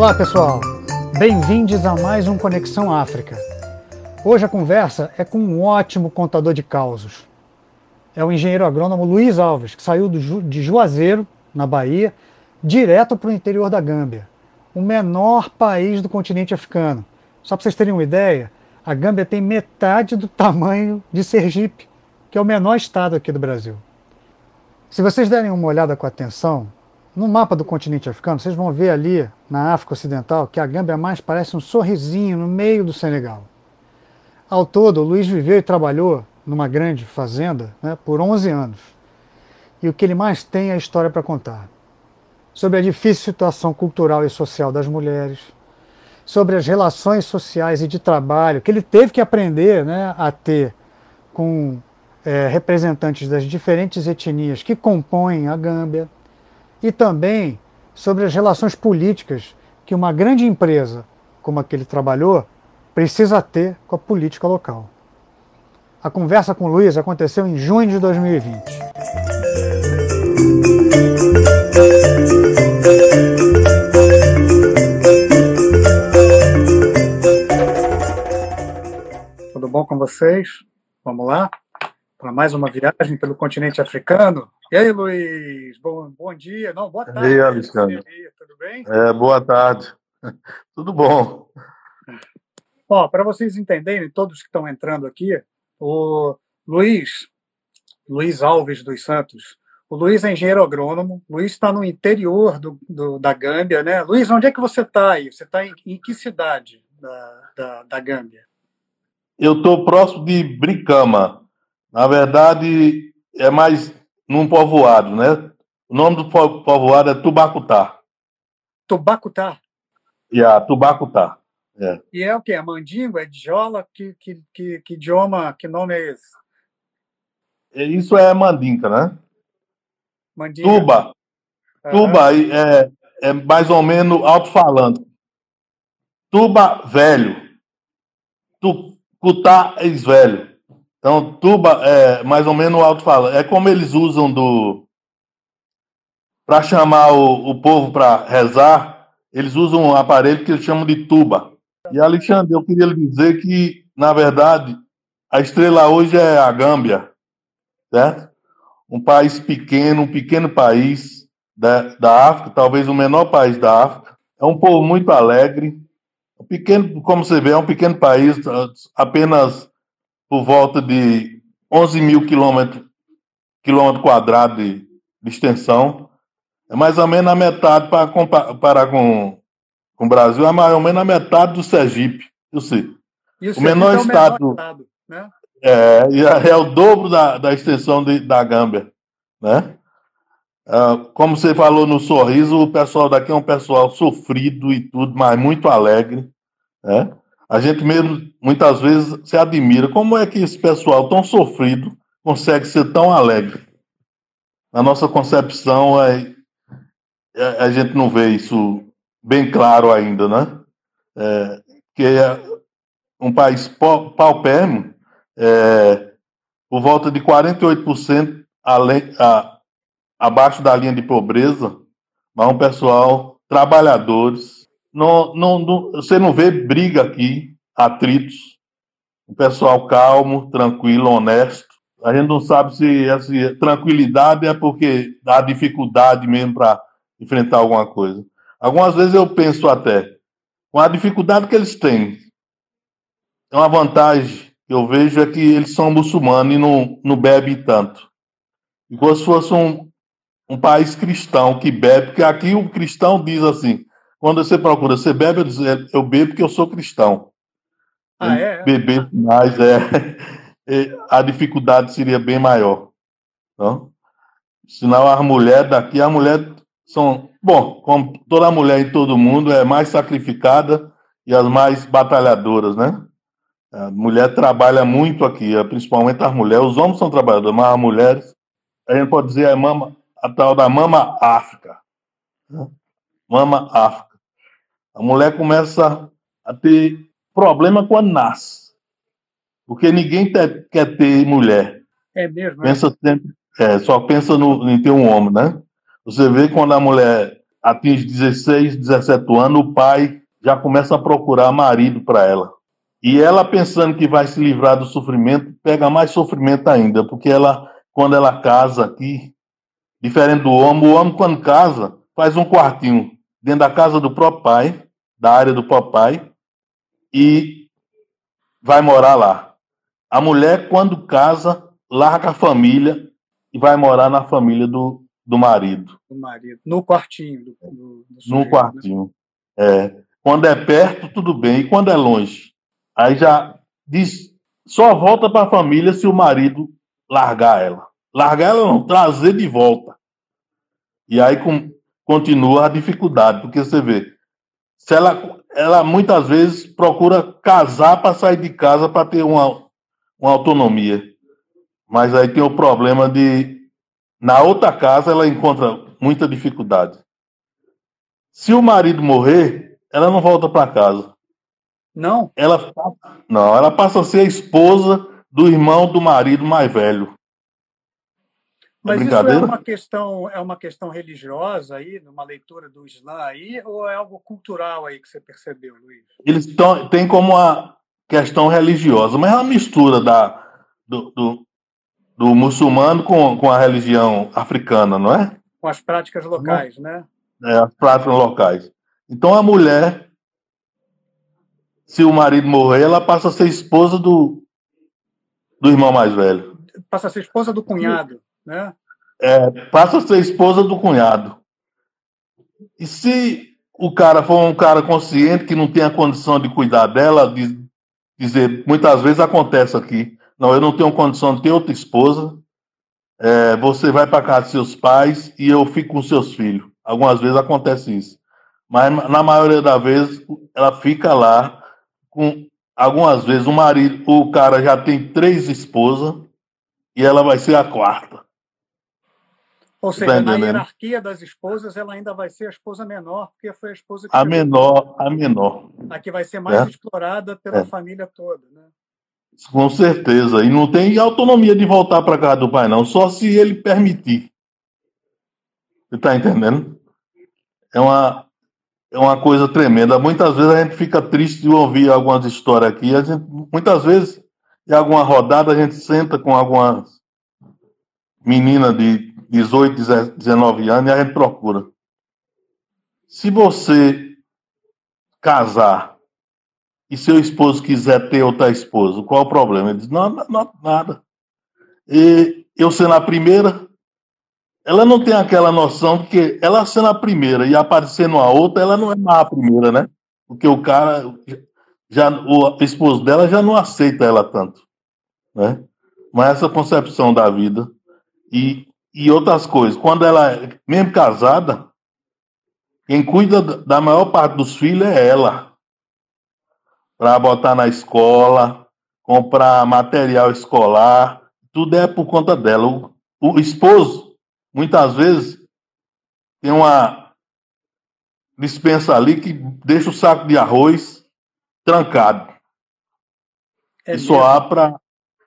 Olá pessoal, bem-vindos a mais um Conexão África. Hoje a conversa é com um ótimo contador de causos. É o engenheiro agrônomo Luiz Alves, que saiu de Juazeiro, na Bahia, direto para o interior da Gâmbia, o menor país do continente africano. Só para vocês terem uma ideia, a Gâmbia tem metade do tamanho de Sergipe, que é o menor estado aqui do Brasil. Se vocês derem uma olhada com atenção, no mapa do continente africano, vocês vão ver ali, na África Ocidental, que a Gâmbia mais parece um sorrisinho no meio do Senegal. Ao todo, Luiz viveu e trabalhou numa grande fazenda né, por 11 anos. E o que ele mais tem é a história para contar. Sobre a difícil situação cultural e social das mulheres, sobre as relações sociais e de trabalho que ele teve que aprender né, a ter com é, representantes das diferentes etnias que compõem a Gâmbia e também sobre as relações políticas que uma grande empresa, como a que ele trabalhou, precisa ter com a política local. A conversa com Luiz aconteceu em junho de 2020. Tudo bom com vocês? Vamos lá? Para mais uma viagem pelo continente africano. E aí, Luiz? Bom, bom dia. Não, boa tarde. E aí, Alexandre? Tudo bem? É, boa tarde. Tudo bom. Ó, para vocês entenderem, todos que estão entrando aqui, o Luiz, Luiz Alves dos Santos, o Luiz é engenheiro agrônomo, o Luiz está no interior do, do, da Gâmbia, né? Luiz, onde é que você está aí? Você está em, em, que cidade da, da, da Gâmbia? Eu estou próximo de Bricama. Na verdade, é mais num povoado, né? O nome do povoado é Tubacutá. Tubacutá? Yeah, Tubacutá. É. E é o que? É mandingo? É djola? Que, que, que, que idioma, que nome é esse? É, isso é mandinca, né? Mandinga. Tuba. Uhum. Tuba é, é mais ou menos alto-falante. Tuba velho. Tucutá ex-velho. Então, tuba é mais ou menos alto-falante. É como eles usam do. Para chamar o, o povo para rezar, eles usam um aparelho que eles chamam de tuba. E, Alexandre, eu queria lhe dizer que, na verdade, a estrela hoje é a Gâmbia, certo? Um país pequeno, um pequeno país da, da África, talvez o menor país da África. É um povo muito alegre. Pequeno, como você vê, é um pequeno país, apenas por volta de 11 mil quilômetros quilômetro quadrado de, de, extensão. É mais ou menos a metade para comparar com, com o Brasil, é mais ou menos a metade do Sergipe. Eu sei. E o, o menor, é o estado, menor estado né? é, é, é o dobro da, da extensão de, da Gâmbia. Né? Uh, como você falou no sorriso, o pessoal daqui é um pessoal sofrido e tudo, mas muito alegre. Né? A gente mesmo muitas vezes se admira como é que esse pessoal tão sofrido consegue ser tão alegre. Na nossa concepção, é, é, a gente não vê isso bem claro ainda, né? É, que é um país paupérrimo, é, por volta de 48% além, a, abaixo da linha de pobreza, mas um pessoal trabalhadores, não, não, não, você não vê briga aqui, atritos. O pessoal calmo, tranquilo, honesto. A gente não sabe se essa tranquilidade é porque dá dificuldade mesmo para enfrentar alguma coisa. Algumas vezes eu penso até, com a dificuldade que eles têm, é uma vantagem que eu vejo é que eles são muçulmanos e não, não bebem tanto. Igual se fosse um, um país cristão que bebe, porque aqui o cristão diz assim: quando você procura, você bebe, eu bebo porque eu sou cristão. Ah, é? Beber mais, é, é, a dificuldade seria bem maior. Então, senão as mulheres daqui, as mulheres são, bom, como toda mulher em todo mundo, é mais sacrificada e as mais batalhadoras, né? A mulher trabalha muito aqui, principalmente as mulheres. Os homens são trabalhadores, mas as mulheres, a gente pode dizer a, mama, a tal da mama África. Né? Mama África. A mulher começa a ter problema quando nasce. Porque ninguém te, quer ter mulher. É mesmo? É? Pensa sempre, é, só pensa no, em ter um homem, né? Você vê quando a mulher atinge 16, 17 anos, o pai já começa a procurar marido para ela. E ela, pensando que vai se livrar do sofrimento, pega mais sofrimento ainda, porque ela, quando ela casa aqui, diferente do homem, o homem, quando casa, faz um quartinho dentro da casa do próprio pai, da área do próprio pai, e vai morar lá. A mulher, quando casa, larga a família e vai morar na família do, do marido. Do marido, no quartinho. Do, do, do sujeito, no quartinho. Né? É. Quando é perto, tudo bem. E quando é longe? Aí já diz, só volta para a família se o marido largar ela. Largar ela não, trazer de volta. E aí com, continua a dificuldade, porque você vê, se ela, ela muitas vezes procura casar para sair de casa para ter uma, uma autonomia. Mas aí tem o problema de na outra casa ela encontra muita dificuldade. Se o marido morrer, ela não volta para casa. Não? Ela não, ela passa a ser a esposa do irmão do marido mais velho. É Mas isso é uma questão é uma questão religiosa aí, numa leitura do Islã aí, ou é algo cultural aí que você percebeu, Luiz? Eles têm como uma questão religiosa, mas é uma mistura da, do, do, do muçulmano com, com a religião africana, não é? Com as práticas locais, né? É, as práticas locais. Então a mulher se o marido morrer, ela passa a ser esposa do, do irmão mais velho. Passa a ser esposa do cunhado, né? É, passa a ser esposa do cunhado. E se o cara for um cara consciente que não tem a condição de cuidar dela, de dizer, muitas vezes acontece aqui, não, eu não tenho condição de ter outra esposa, é, você vai para casa de seus pais e eu fico com seus filhos. Algumas vezes acontece isso. Mas na maioria das vezes ela fica lá com algumas vezes o marido, o cara já tem três esposas e ela vai ser a quarta. Ou seja, tá na hierarquia das esposas, ela ainda vai ser a esposa menor, porque foi a esposa que. A menor, a menor. A que vai ser mais é. explorada pela é. família toda, né? Com certeza. E não tem autonomia de voltar para casa do pai, não, só se ele permitir. Você está entendendo? É uma, é uma coisa tremenda. Muitas vezes a gente fica triste de ouvir algumas histórias aqui. A gente, muitas vezes, em alguma rodada, a gente senta com algumas meninas de 18, 19 anos e a gente procura. Se você casar e seu esposo quiser ter outra esposa, qual o problema? Ele diz: não, não nada. E eu sendo a primeira, ela não tem aquela noção que ela sendo a primeira e aparecendo a outra, ela não é mais a primeira, né? Porque o cara, já, o esposo dela já não aceita ela tanto, né? Mas essa concepção da vida e, e outras coisas. Quando ela, é mesmo casada, quem cuida da maior parte dos filhos é ela. Para botar na escola, comprar material escolar, tudo é por conta dela. O, o esposo muitas vezes tem uma dispensa ali que deixa o saco de arroz trancado. É e só há para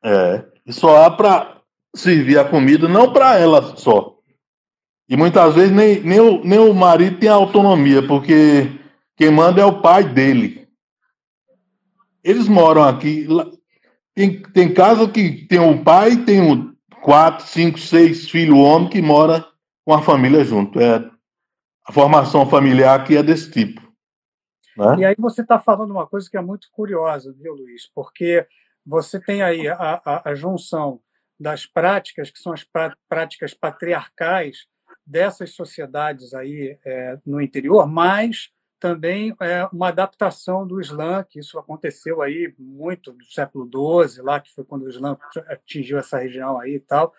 é, e só há para servir a comida, não para ela só. E muitas vezes nem, nem, o, nem o marido tem autonomia, porque quem manda é o pai dele. Eles moram aqui. Tem, tem casa que tem o pai, tem o, quatro, cinco, seis filhos homens que mora com a família junto. É, a formação familiar aqui é desse tipo. Né? E aí você está falando uma coisa que é muito curiosa, viu, Luiz? Porque você tem aí a, a, a junção das práticas, que são as práticas patriarcais dessas sociedades aí é, no interior, mas também é uma adaptação do Islã, que isso aconteceu aí muito no século XII, lá que foi quando o Islã atingiu essa região aí e tal.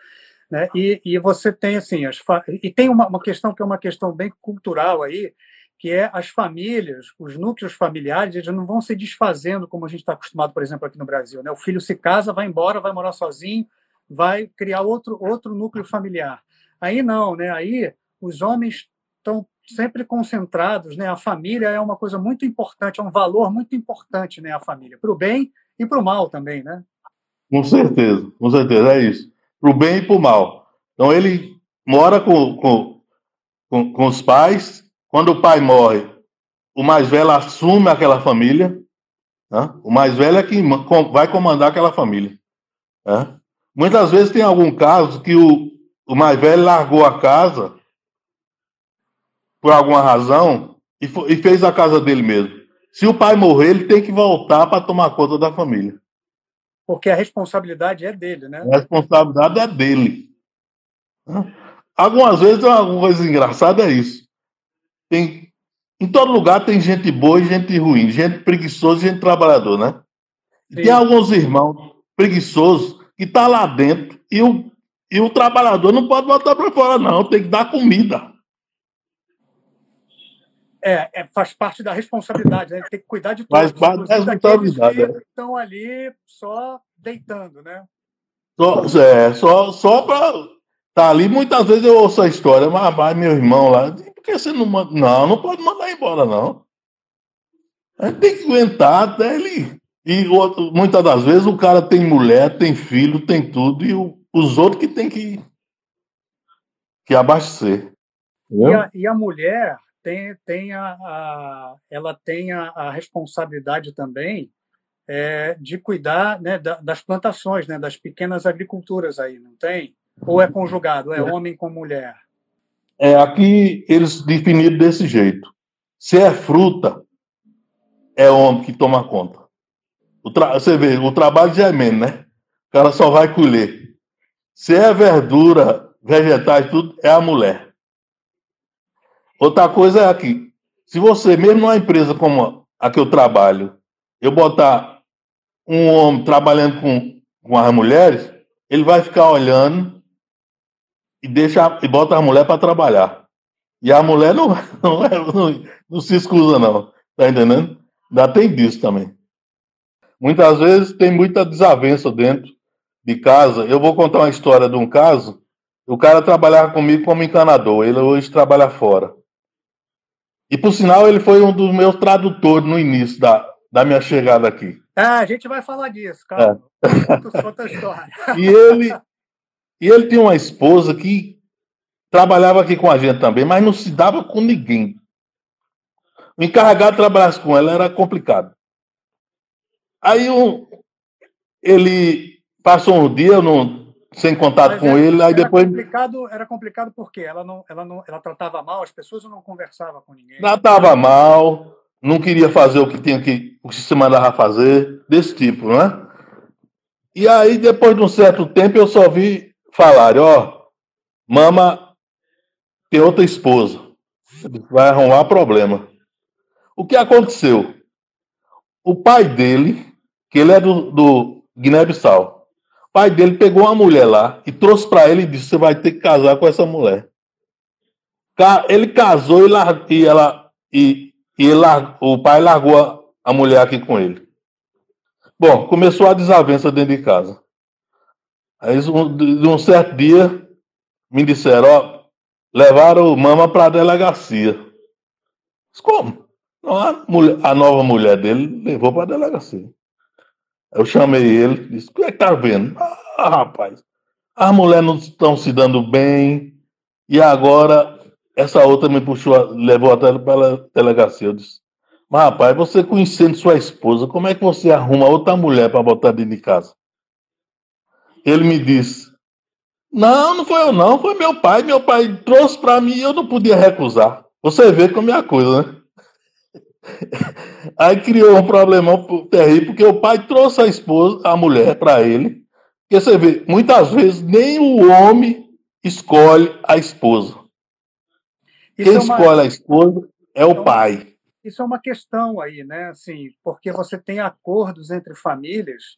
Né? E, e você tem assim as e tem uma, uma questão que é uma questão bem cultural aí, que é as famílias, os núcleos familiares, eles não vão se desfazendo como a gente está acostumado, por exemplo, aqui no Brasil. Né? O filho se casa, vai embora, vai morar sozinho, vai criar outro outro núcleo familiar. Aí não, né? Aí os homens estão sempre concentrados, né? A família é uma coisa muito importante, é um valor muito importante, né? A família, para o bem e para o mal também, né? Com certeza, com certeza, é isso. Para o bem e para o mal. Então ele mora com, com, com, com, os pais, quando o pai morre, o mais velho assume aquela família. Né? O mais velho é quem vai comandar aquela família. Né? Muitas vezes tem algum caso que o, o mais velho largou a casa por alguma razão e, e fez a casa dele mesmo. Se o pai morrer, ele tem que voltar para tomar conta da família. Porque a responsabilidade é dele, né? A responsabilidade é dele. Algumas vezes, uma coisa engraçada é isso. Tem, em todo lugar tem gente boa e gente ruim, gente preguiçosa e gente trabalhador, né? Tem alguns irmãos preguiçosos que tá lá dentro e o, e o trabalhador não pode botar para fora, não. Tem que dar comida. É, é, faz parte da responsabilidade, né? Tem que cuidar de todos. Faz parte da responsabilidade. É. estão ali só deitando, né? Só, é, só, só para tá ali. Muitas vezes eu ouço a história, mas vai meu irmão lá, por que você não manda? Não, não pode mandar embora, não. A gente tem que aguentar até ele. E outro, muitas das vezes o cara tem mulher, tem filho, tem tudo, e o, os outros que tem que, que abastecer. E a, e a mulher, tem, tem a, a, ela tem a, a responsabilidade também é, de cuidar né, das plantações, né, das pequenas agriculturas aí, não tem? Ou é conjugado, é, é. homem com mulher? É, aqui eles definiram desse jeito. Se é fruta, é homem que toma conta. Você vê, o trabalho já é menos, né? O cara só vai colher. Se é verdura, vegetais, tudo, é a mulher. Outra coisa é aqui. Se você, mesmo numa empresa como a que eu trabalho, eu botar um homem trabalhando com, com as mulheres, ele vai ficar olhando e deixa e bota a mulher para trabalhar. E a mulher não, não, não, não, se escusa, não. Tá entendendo? Ainda tem disso também. Muitas vezes tem muita desavença dentro de casa. Eu vou contar uma história de um caso. O cara trabalhava comigo como encanador. Ele hoje trabalha fora. E por sinal, ele foi um dos meus tradutores no início da, da minha chegada aqui. Ah, a gente vai falar disso, cara. É. Outra história. e ele, e ele tinha uma esposa que trabalhava aqui com a gente também, mas não se dava com ninguém. O encarregado de trabalhar com ela era complicado. Aí um, ele passou um dia, não, sem contato Mas com era, ele, aí era depois. Complicado, era complicado porque ela não, ela não, ela tratava mal as pessoas ou não conversava com ninguém. Tratava mal, não queria fazer o que tinha que, o que se mandava fazer, desse tipo, né? E aí, depois de um certo tempo, eu só vi falar, ó, mama tem outra esposa, vai arrumar problema. O que aconteceu? O pai dele, que ele é do, do Guiné-Bissau, pai dele pegou uma mulher lá e trouxe para ele e disse: Você vai ter que casar com essa mulher. Ele casou e, lar... e ela e, e lar... o pai largou a... a mulher aqui com ele. Bom, começou a desavença dentro de casa. Aí, de um certo dia, me disseram: Ó, levaram o mama para a delegacia. Mas como? A, mulher, a nova mulher dele levou para a delegacia. Eu chamei ele, disse: O que é que tá vendo? Ah, rapaz, as mulheres não estão se dando bem, e agora essa outra me puxou, levou até para a delegacia. Eu disse: Mas rapaz, você conhecendo sua esposa, como é que você arruma outra mulher para botar dentro de casa? Ele me disse: Não, não foi eu, não, foi meu pai. Meu pai trouxe para mim e eu não podia recusar. Você vê como é a coisa, né? Aí criou um problemão terrível, porque o pai trouxe a esposa, a mulher, para ele. Porque você vê, muitas vezes nem o homem escolhe a esposa. Isso Quem é uma... escolhe a esposa é o então, pai. Isso é uma questão aí, né? Assim, porque você tem acordos entre famílias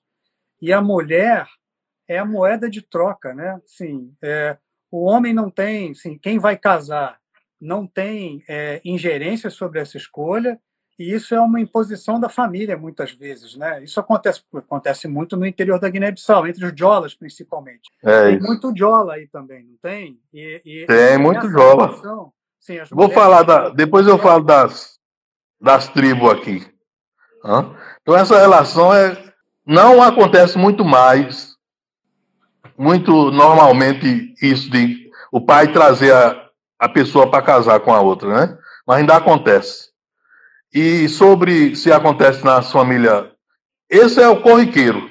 e a mulher é a moeda de troca, né? Sim, é, o homem não tem, sim, quem vai casar não tem é, ingerência sobre essa escolha e isso é uma imposição da família, muitas vezes. Né? Isso acontece, acontece muito no interior da Guiné-Bissau, entre os jolas, principalmente. É tem isso. muito jola aí também, não tem? E, e tem muito jola. Relação, sim, Vou falar, da, depois eu falo das, das tribos aqui. Então, essa relação é, não acontece muito mais, muito normalmente, isso de o pai trazer a, a pessoa para casar com a outra, né? mas ainda acontece. E sobre se acontece na família, esse é o corriqueiro.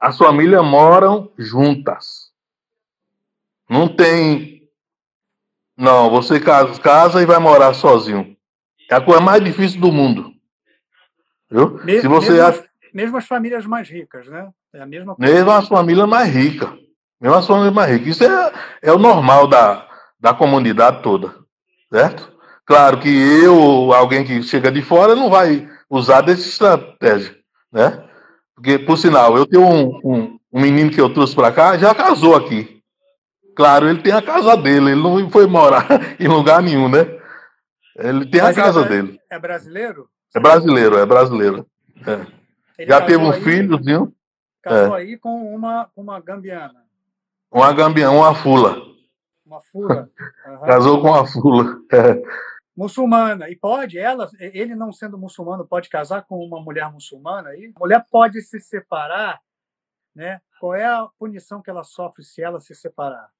As famílias moram juntas. Não tem. Não, você casa, casa e vai morar sozinho. É a coisa mais difícil do mundo. Viu? Mesmo, se você mesmo, mesmo as famílias mais ricas, né? É a mesma coisa. Mesmo as famílias mais ricas. Mesmo as famílias mais ricas. Isso é, é o normal da, da comunidade toda. Certo? Claro que eu, alguém que chega de fora, não vai usar dessa estratégia. Né? Porque, por sinal, eu tenho um, um, um menino que eu trouxe para cá, já casou aqui. Claro, ele tem a casa dele, ele não foi morar em lugar nenhum, né? Ele tem Mas a casa é, dele. É brasileiro? É brasileiro, é brasileiro. É. Já teve um filhozinho. Casou é. aí com uma, uma gambiana. Uma gambiana, uma fula. Uma fula. Uhum. Casou com uma fula. Muçulmana. E pode, ela, ele não sendo muçulmano, pode casar com uma mulher muçulmana aí? A mulher pode se separar, né? Qual é a punição que ela sofre se ela se separar?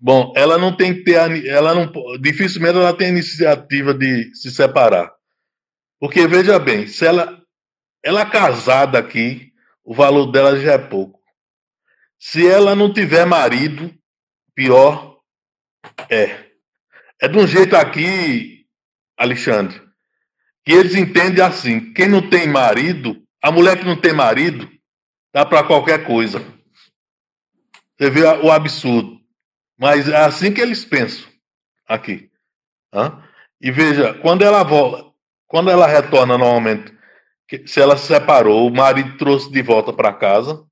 Bom, ela não tem que ter, ela não, dificilmente ela tem iniciativa de se separar. Porque veja bem, se ela ela casada aqui, o valor dela já é pouco. Se ela não tiver marido, pior é. É de um jeito aqui, Alexandre, que eles entendem assim: quem não tem marido, a mulher que não tem marido, dá para qualquer coisa. Você vê o absurdo. Mas é assim que eles pensam aqui. E veja, quando ela volta, quando ela retorna normalmente, se ela se separou, o marido trouxe de volta para casa.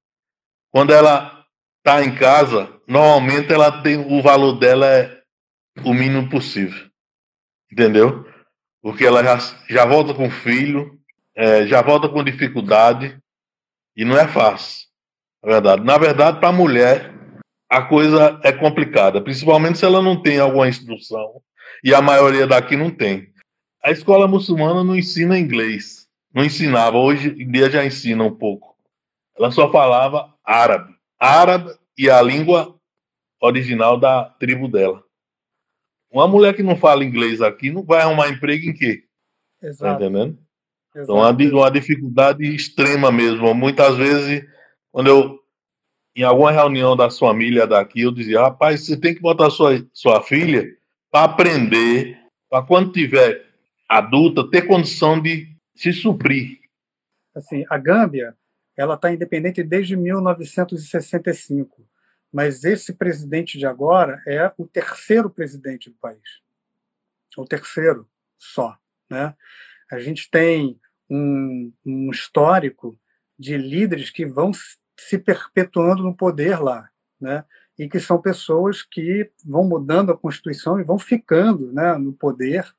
Quando ela está em casa, normalmente ela tem o valor dela é o mínimo possível. Entendeu? Porque ela já, já volta com filho, é, já volta com dificuldade, e não é fácil. Na verdade, na verdade para a mulher, a coisa é complicada, principalmente se ela não tem alguma instrução, e a maioria daqui não tem. A escola muçulmana não ensina inglês, não ensinava, hoje em dia já ensina um pouco. Ela só falava árabe, árabe e a língua original da tribo dela. Uma mulher que não fala inglês aqui não vai arrumar emprego em quê? Tá Exato. Tá entendendo? Exato. Então, uma, uma dificuldade extrema mesmo. Muitas vezes, quando eu em alguma reunião da família daqui, eu dizia, rapaz, você tem que botar sua, sua filha para aprender, para quando tiver adulta, ter condição de se suprir. Assim, a Gâmbia, ela está independente desde 1965, mas esse presidente de agora é o terceiro presidente do país, o terceiro só, né? A gente tem um, um histórico de líderes que vão se perpetuando no poder lá, né? E que são pessoas que vão mudando a Constituição e vão ficando né, no poder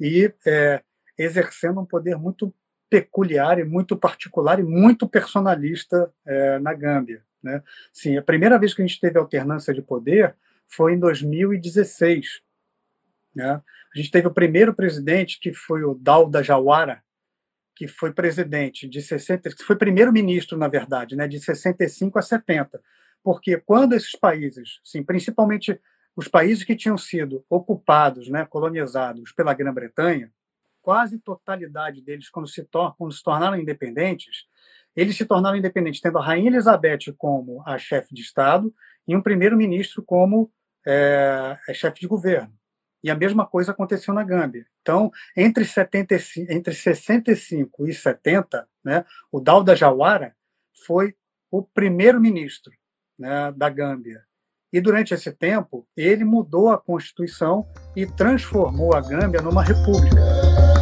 e é, exercendo um poder muito peculiar e muito particular e muito personalista é, na Gâmbia. Né? Sim, a primeira vez que a gente teve alternância de poder foi em 2016. Né? A gente teve o primeiro presidente, que foi o Dauda Jawara, que foi presidente de 60, que foi primeiro-ministro, na verdade, né, de 65 a 70. Porque quando esses países, sim, principalmente os países que tinham sido ocupados, né, colonizados pela Grã-Bretanha, quase totalidade deles, quando se, quando se tornaram independentes, eles se tornaram independentes tendo a Rainha Elizabeth como a chefe de Estado e um primeiro-ministro como é, chefe de governo. E a mesma coisa aconteceu na Gâmbia. Então, entre, 75, entre 65 e 70, né, o Dauda Jawara foi o primeiro-ministro né, da Gâmbia. E durante esse tempo, ele mudou a Constituição e transformou a Gâmbia numa república.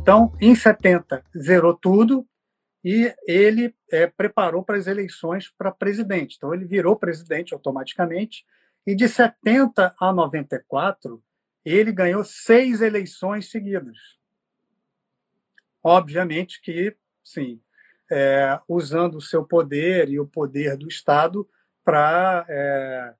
Então, em 70, zerou tudo, e ele é, preparou para as eleições para presidente. Então, ele virou presidente automaticamente, e de 70 a 94, ele ganhou seis eleições seguidas. Obviamente que, sim, é, usando o seu poder e o poder do Estado para é,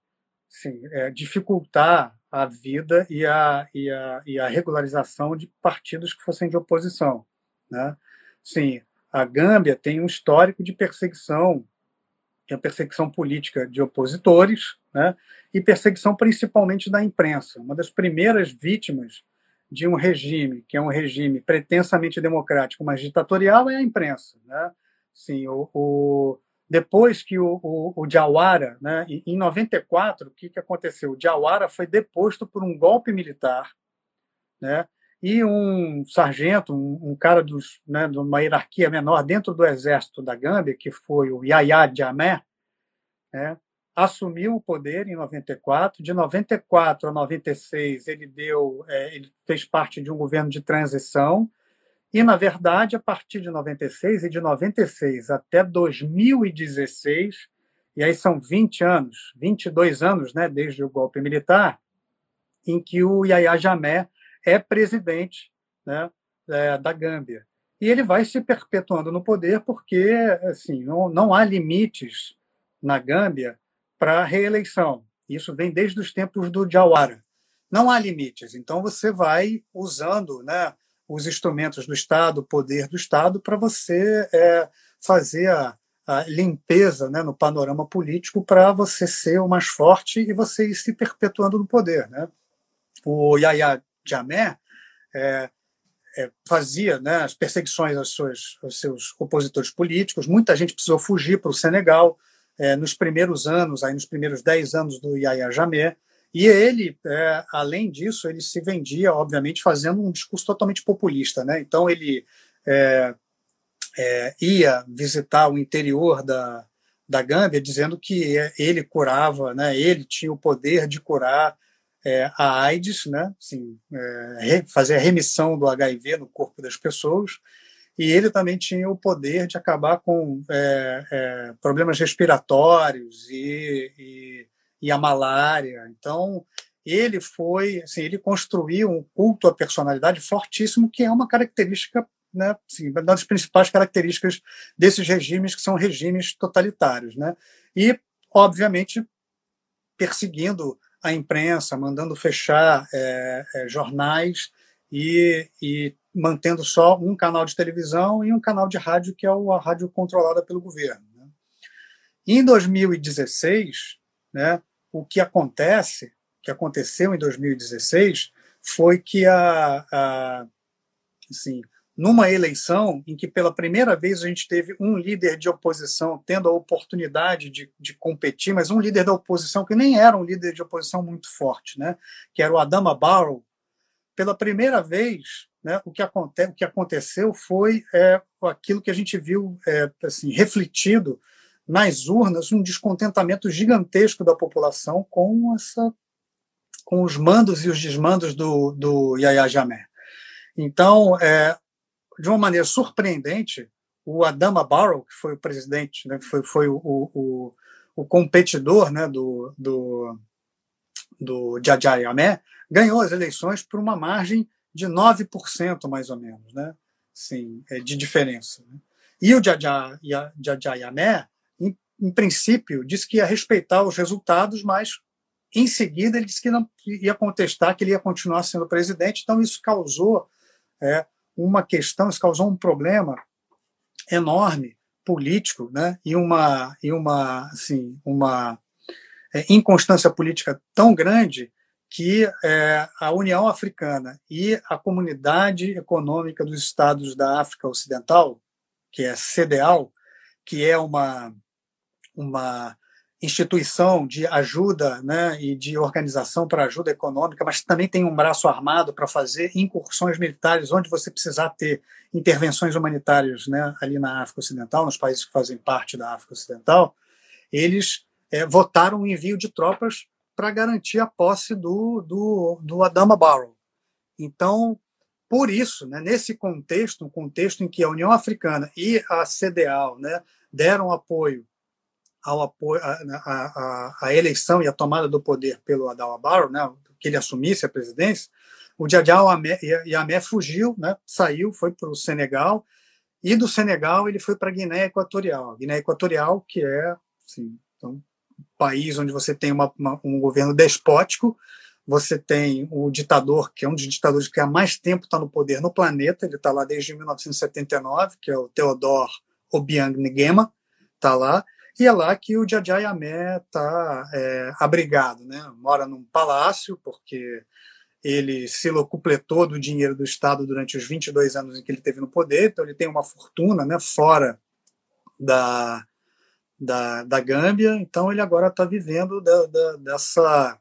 sim, é, dificultar a vida e a, e, a, e a regularização de partidos que fossem de oposição. Né? Sim, a Gâmbia tem um histórico de perseguição, a perseguição política de opositores, né, e perseguição principalmente da imprensa. Uma das primeiras vítimas de um regime que é um regime pretensamente democrático, mas ditatorial, é a imprensa. Né? Sim, o, o depois que o, o, o né, em 94, o que, que aconteceu? O Jawara foi deposto por um golpe militar, né, e um sargento, um, um cara dos, né, de uma hierarquia menor dentro do exército da Gâmbia, que foi o Yahya Jammeh, né, assumiu o poder em 94. De 94 a 96, ele deu, é, ele fez parte de um governo de transição. E, na verdade, a partir de 96 e de 96 até 2016, e aí são 20 anos, 22 anos, né, desde o golpe militar, em que o Yahya Jammeh é presidente né, é, da Gâmbia. E ele vai se perpetuando no poder porque assim, não, não há limites na Gâmbia para reeleição. Isso vem desde os tempos do Jawara. Não há limites. Então você vai usando né, os instrumentos do Estado, o poder do Estado, para você é, fazer a, a, limpeza né, no panorama político para você ser o mais forte e você ir se perpetuando no poder. Né? O Yahya Jammeh é, é, fazia né, as perseguições aos seus, aos seus, opositores políticos. Muita gente precisou fugir para o Senegal é, nos primeiros anos, aí nos primeiros dez anos do Yahya Jammeh. E ele, é, além disso, ele se vendia, obviamente, fazendo um discurso totalmente populista. Né? Então, ele é, é, ia visitar o interior da, da Gâmbia dizendo que ele curava, né? ele tinha o poder de curar é, a AIDS, né? Assim, é, fazer a remissão do HIV no corpo das pessoas, e ele também tinha o poder de acabar com é, problemas respiratórios e, e, e, a malária. Então, ele foi, assim, ele construiu um culto à personalidade fortíssimo, que é uma característica, né, assim, uma das principais características desses regimes que são regimes totalitários, né? E, obviamente, perseguindo a imprensa, mandando fechar é, é, jornais e, e, mantendo só um canal de televisão e um canal de rádio, que é a rádio controlada pelo governo. Né? Em 2016, né, o que acontece, o que aconteceu em 2016, foi que a, a assim, numa eleição em que pela primeira vez a gente teve um líder de oposição tendo a oportunidade de, de competir, mas um líder da oposição que nem era um líder de oposição muito forte, né? que era o Adama Barrow, pela primeira vez, né, o, que aconte, o que aconteceu foi é, aquilo que a gente viu é, assim, refletido nas urnas, um descontentamento gigantesco da população com essa com os mandos e os desmandos do, do Yahya Jammeh. Então, é, de uma maneira surpreendente, o Adama Barrow, que foi o presidente, né, foi, foi o, o, o competidor né, do, do, do Jajayamé, ganhou as eleições por uma margem de 9%, mais ou menos, né? Sim, é, de diferença. Né? E o Jajayamé, em, em princípio, disse que ia respeitar os resultados, mas em seguida ele disse que não ia contestar, que ele ia continuar sendo presidente, então isso causou é, uma questão, isso causou um problema enorme político, né? E uma e uma assim uma é, inconstância política tão grande que é, a União Africana e a Comunidade Econômica dos Estados da África Ocidental, que é CDAO, que é uma uma instituição de ajuda né, e de organização para ajuda econômica, mas também tem um braço armado para fazer incursões militares onde você precisar ter intervenções humanitárias né, ali na África Ocidental, nos países que fazem parte da África Ocidental, eles é, votaram o envio de tropas para garantir a posse do, do, do Adama Barrow. Então, por isso, né, nesse contexto, um contexto em que a União Africana e a CDAO né, deram apoio ao apoio à, à, eleição e à tomada do poder pelo Adal Barrow, né, que ele assumisse a presidência, o Jajal Yamé fugiu, né, saiu, foi para o Senegal, e do Senegal ele foi para a Guiné Equatorial. Guiné Equatorial, que é assim, então, um país onde você tem uma, uma, um governo despótico, você tem o ditador, que é um dos ditadores que há mais tempo está no poder no planeta, ele está lá desde 1979, que é o Theodor Obiang Nguema, está lá, e é lá que o Jajá Yamé está é, abrigado, né? mora num palácio, porque ele se locupletou do dinheiro do Estado durante os 22 anos em que ele teve no poder, então ele tem uma fortuna né, fora da, da, da Gâmbia, então ele agora está vivendo da, da, dessa,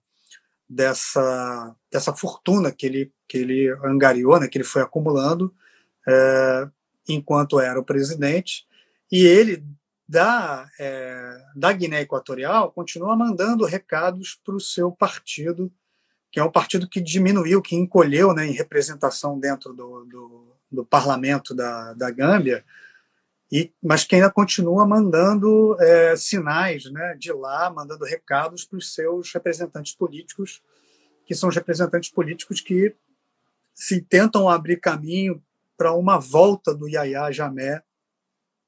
dessa, dessa fortuna que ele, que ele angariou, né, que ele foi acumulando é, enquanto era o presidente, e ele, da, é, da Guiné Equatorial, continua mandando recados para o seu partido, que é um partido que diminuiu, que encolheu né, em representação dentro do, do, do parlamento da, da Gâmbia, e, mas que ainda continua mandando é, sinais né, de lá, mandando recados para os seus representantes políticos, que são os representantes políticos que se tentam abrir caminho para uma volta do Yahya Jamé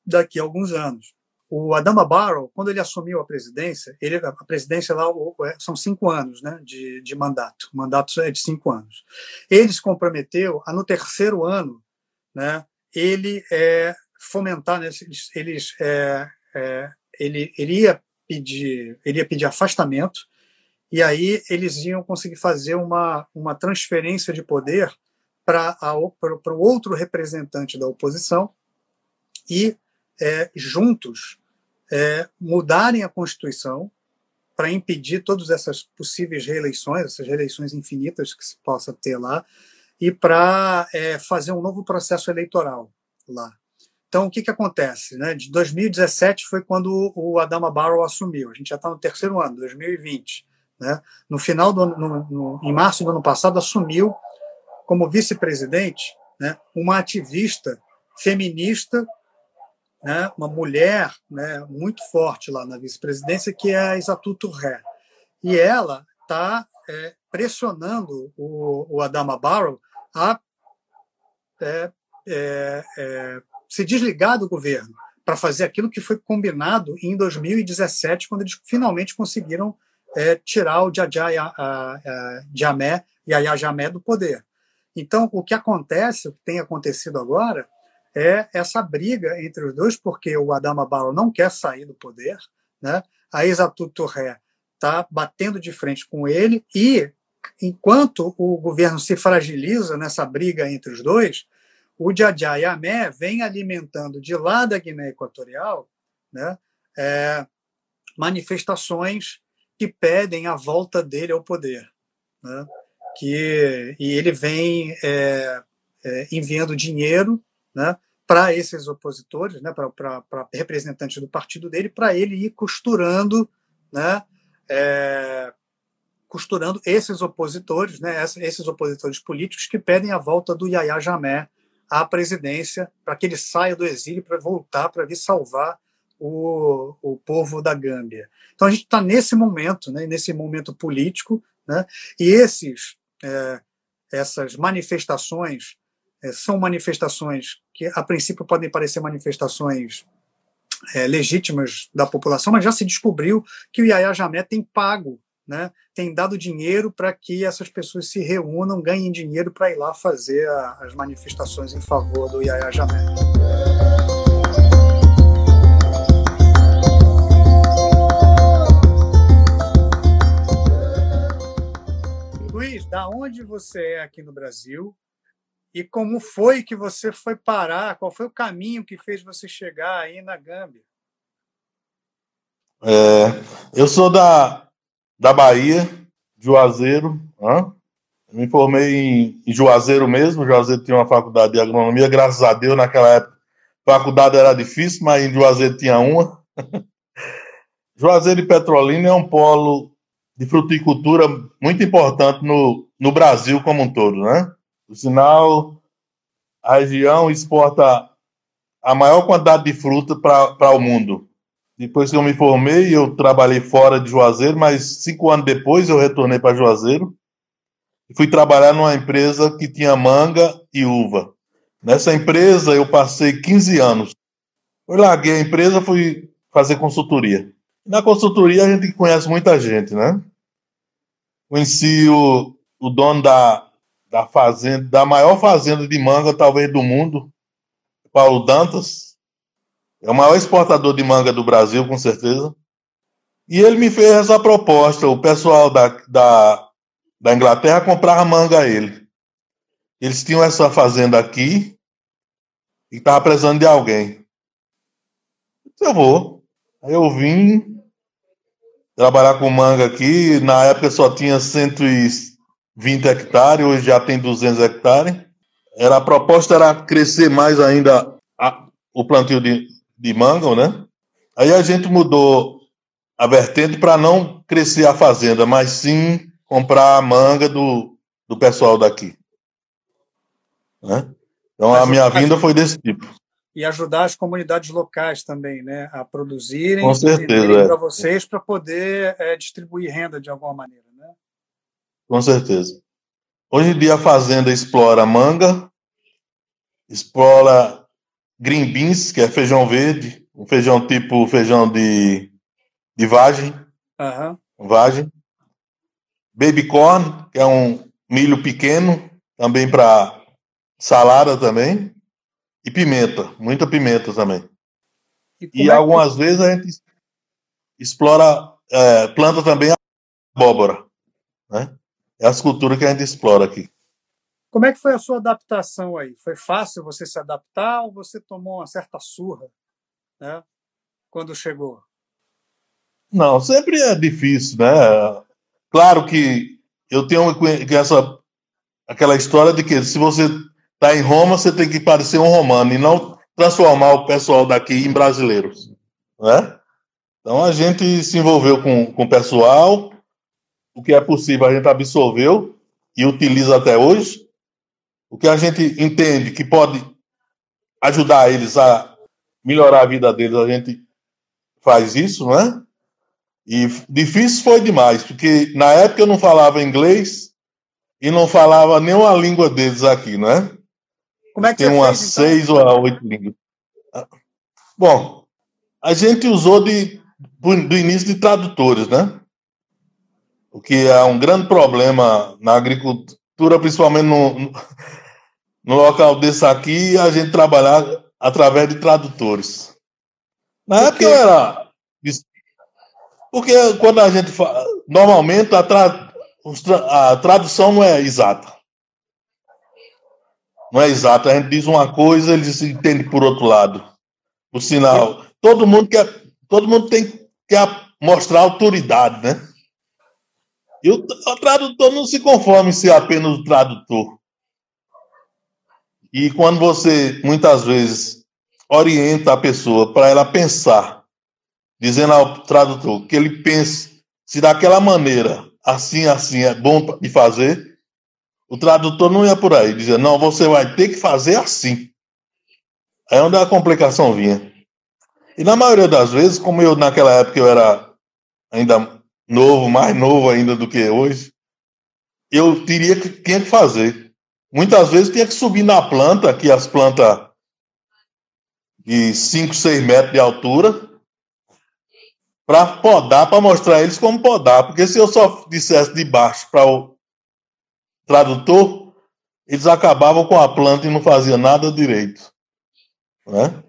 daqui a alguns anos o Adama Barrow, quando ele assumiu a presidência, ele, a presidência lá é, são cinco anos né, de, de mandato, o mandato é de cinco anos. Ele se comprometeu a, no terceiro ano, né, ele é, fomentar, né, eles, é, é, ele, ele, ia pedir, ele ia pedir afastamento, e aí eles iam conseguir fazer uma, uma transferência de poder para o outro representante da oposição, e é, juntos é, mudarem a Constituição para impedir todas essas possíveis reeleições, essas reeleições infinitas que se possa ter lá, e para é, fazer um novo processo eleitoral lá. Então, o que, que acontece? Né? De 2017 foi quando o Adama Barrow assumiu. A gente já está no terceiro ano, 2020. Né? No final do no, no, em março do ano passado, assumiu como vice-presidente né, uma ativista feminista né, uma mulher né, muito forte lá na vice-presidência, que é a Isatu Ré. E ela está é, pressionando o, o, Adama Barrow a é, é, é, se desligar do governo para fazer aquilo que foi combinado em 2017, quando eles finalmente conseguiram é, tirar o Jajá Jamé e a Jamé do poder. Então, o que acontece, o que tem acontecido agora, é essa briga entre os dois, porque o Adama Barrow não quer sair do poder, né? a Isatou Touré está batendo de frente com ele, e enquanto o governo se fragiliza nessa briga entre os dois, o Djadja Yamé vem alimentando de lá da Guiné Equatorial né, é, manifestações que pedem a volta dele ao poder. Né, que, e ele vem é, é, enviando dinheiro né, para esses opositores, né, para representantes do partido dele, para ele ir costurando, né, é, costurando esses opositores, né, esses opositores políticos que pedem a volta do Yahya Jamé à presidência, para que ele saia do exílio para voltar para vir salvar o, o povo da Gâmbia. Então a gente está nesse momento, né, nesse momento político, né, e esses é, essas manifestações é, são manifestações que, a princípio, podem parecer manifestações é, legítimas da população, mas já se descobriu que o Yahya Jamé tem pago, né, tem dado dinheiro para que essas pessoas se reúnam, ganhem dinheiro para ir lá fazer a, as manifestações em favor do Yahya Jamé. Luiz, da onde você é aqui no Brasil? E como foi que você foi parar? Qual foi o caminho que fez você chegar aí na Gâmbia? É, eu sou da, da Bahia, Juazeiro. Hein? Me formei em, em Juazeiro mesmo. Juazeiro tinha uma faculdade de agronomia. Graças a Deus, naquela época, faculdade era difícil, mas em Juazeiro tinha uma. Juazeiro e Petrolina é um polo de fruticultura muito importante no, no Brasil como um todo, né? Por sinal, a região exporta a maior quantidade de fruta para o mundo. Depois que eu me formei, eu trabalhei fora de Juazeiro, mas cinco anos depois eu retornei para Juazeiro e fui trabalhar numa empresa que tinha manga e uva. Nessa empresa eu passei 15 anos. Eu larguei a empresa, fui fazer consultoria. Na consultoria a gente conhece muita gente, né? Conheci o, o dono da, da fazenda, da maior fazenda de manga, talvez, do mundo, Paulo Dantas. É o maior exportador de manga do Brasil, com certeza. E ele me fez essa proposta. O pessoal da, da, da Inglaterra comprava manga a ele. Eles tinham essa fazenda aqui e estava precisando de alguém. Eu vou. Aí eu vim trabalhar com manga aqui. Na época só tinha 120 hectares, hoje já tem 200 hectares. Era, a proposta era crescer mais ainda a, o plantio de, de manga, né? Aí a gente mudou a vertente para não crescer a fazenda, mas sim comprar a manga do, do pessoal daqui. Né? Então a minha vinda foi desse tipo. E ajudar as comunidades locais também, né, a produzirem Com certeza, é. para vocês para poder é, distribuir renda de alguma maneira? Com certeza. Hoje em dia a fazenda explora manga, explora green beans, que é feijão verde, um feijão tipo feijão de, de vagem, uhum. vagem. Baby corn, que é um milho pequeno, também para salada também, e pimenta, muita pimenta também. E, e é algumas que... vezes a gente explora, é, planta também abóbora, né? É as culturas que a gente explora aqui. Como é que foi a sua adaptação aí? Foi fácil você se adaptar ou você tomou uma certa surra, né? Quando chegou? Não, sempre é difícil, né? Claro que eu tenho essa aquela história de que se você está em Roma, você tem que parecer um romano e não transformar o pessoal daqui em brasileiros, né? Então a gente se envolveu com, com o pessoal, o que é possível a gente absorveu e utiliza até hoje. O que a gente entende que pode ajudar eles a melhorar a vida deles, a gente faz isso, né? E difícil foi demais, porque na época eu não falava inglês e não falava nenhuma língua deles aqui, né? Como é que Tem umas fez, então? seis ou oito línguas. Bom, a gente usou de, do início de tradutores, né? O que é um grande problema na agricultura, principalmente no, no local desse aqui, a gente trabalhar através de tradutores. Na época era. Porque quando a gente fala. Normalmente a, tra, a tradução não é exata não é exato. A gente diz uma coisa, eles entendem por outro lado. Por sinal, todo mundo quer, todo mundo tem quer mostrar autoridade, né? E o, o tradutor não se conforma em ser apenas o tradutor. E quando você, muitas vezes, orienta a pessoa para ela pensar, dizendo ao tradutor que ele pense se daquela maneira, assim, assim, é bom de fazer, o tradutor não ia por aí, dizia, não, você vai ter que fazer assim. Aí é onde a complicação vinha. E na maioria das vezes, como eu naquela época eu era ainda novo, mais novo ainda do que hoje, eu teria que, tinha que fazer. Muitas vezes tinha que subir na planta, que as plantas de 5, 6 metros de altura, para podar, para mostrar eles como podar. Porque se eu só dissesse de baixo para o tradutor, eles acabavam com a planta e não faziam nada direito. Né?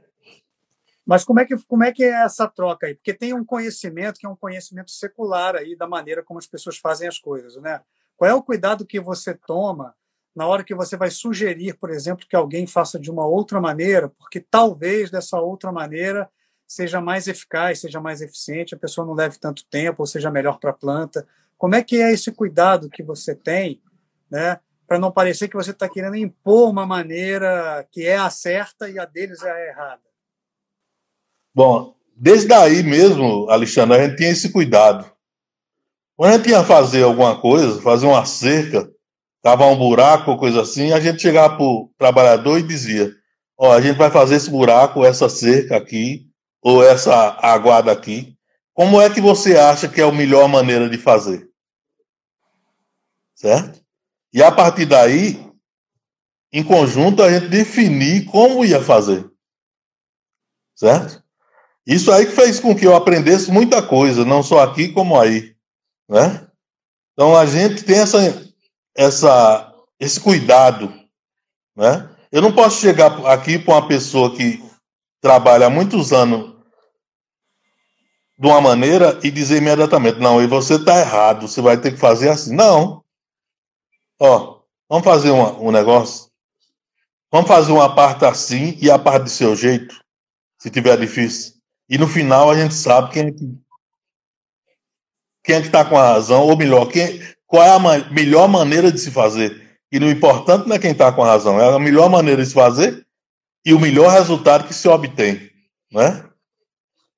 Mas como é, que, como é que é essa troca aí? Porque tem um conhecimento que é um conhecimento secular aí da maneira como as pessoas fazem as coisas, né? Qual é o cuidado que você toma na hora que você vai sugerir, por exemplo, que alguém faça de uma outra maneira, porque talvez dessa outra maneira seja mais eficaz, seja mais eficiente, a pessoa não leve tanto tempo, ou seja melhor para a planta. Como é que é esse cuidado que você tem né? Para não parecer que você está querendo impor uma maneira que é a certa e a deles é a errada. Bom, desde aí mesmo, Alexandre, a gente tinha esse cuidado. Quando a gente ia fazer alguma coisa, fazer uma cerca, cavar um buraco, coisa assim, a gente chegava para o trabalhador e dizia: Ó, a gente vai fazer esse buraco, essa cerca aqui, ou essa aguada aqui. Como é que você acha que é a melhor maneira de fazer? Certo? E a partir daí, em conjunto, a gente definir como ia fazer. Certo? Isso aí que fez com que eu aprendesse muita coisa, não só aqui como aí. Né? Então a gente tem essa, essa, esse cuidado, né? Eu não posso chegar aqui para uma pessoa que trabalha há muitos anos de uma maneira e dizer imediatamente, não, e você está errado, você vai ter que fazer assim. Não. Ó, vamos fazer uma, um negócio. Vamos fazer uma parte assim e a parte do seu jeito, se tiver difícil. E no final a gente sabe quem é que quem é que está com a razão, ou melhor, quem, qual é a melhor maneira de se fazer. E o importante não é quem está com a razão, é a melhor maneira de se fazer e o melhor resultado que se obtém. Né?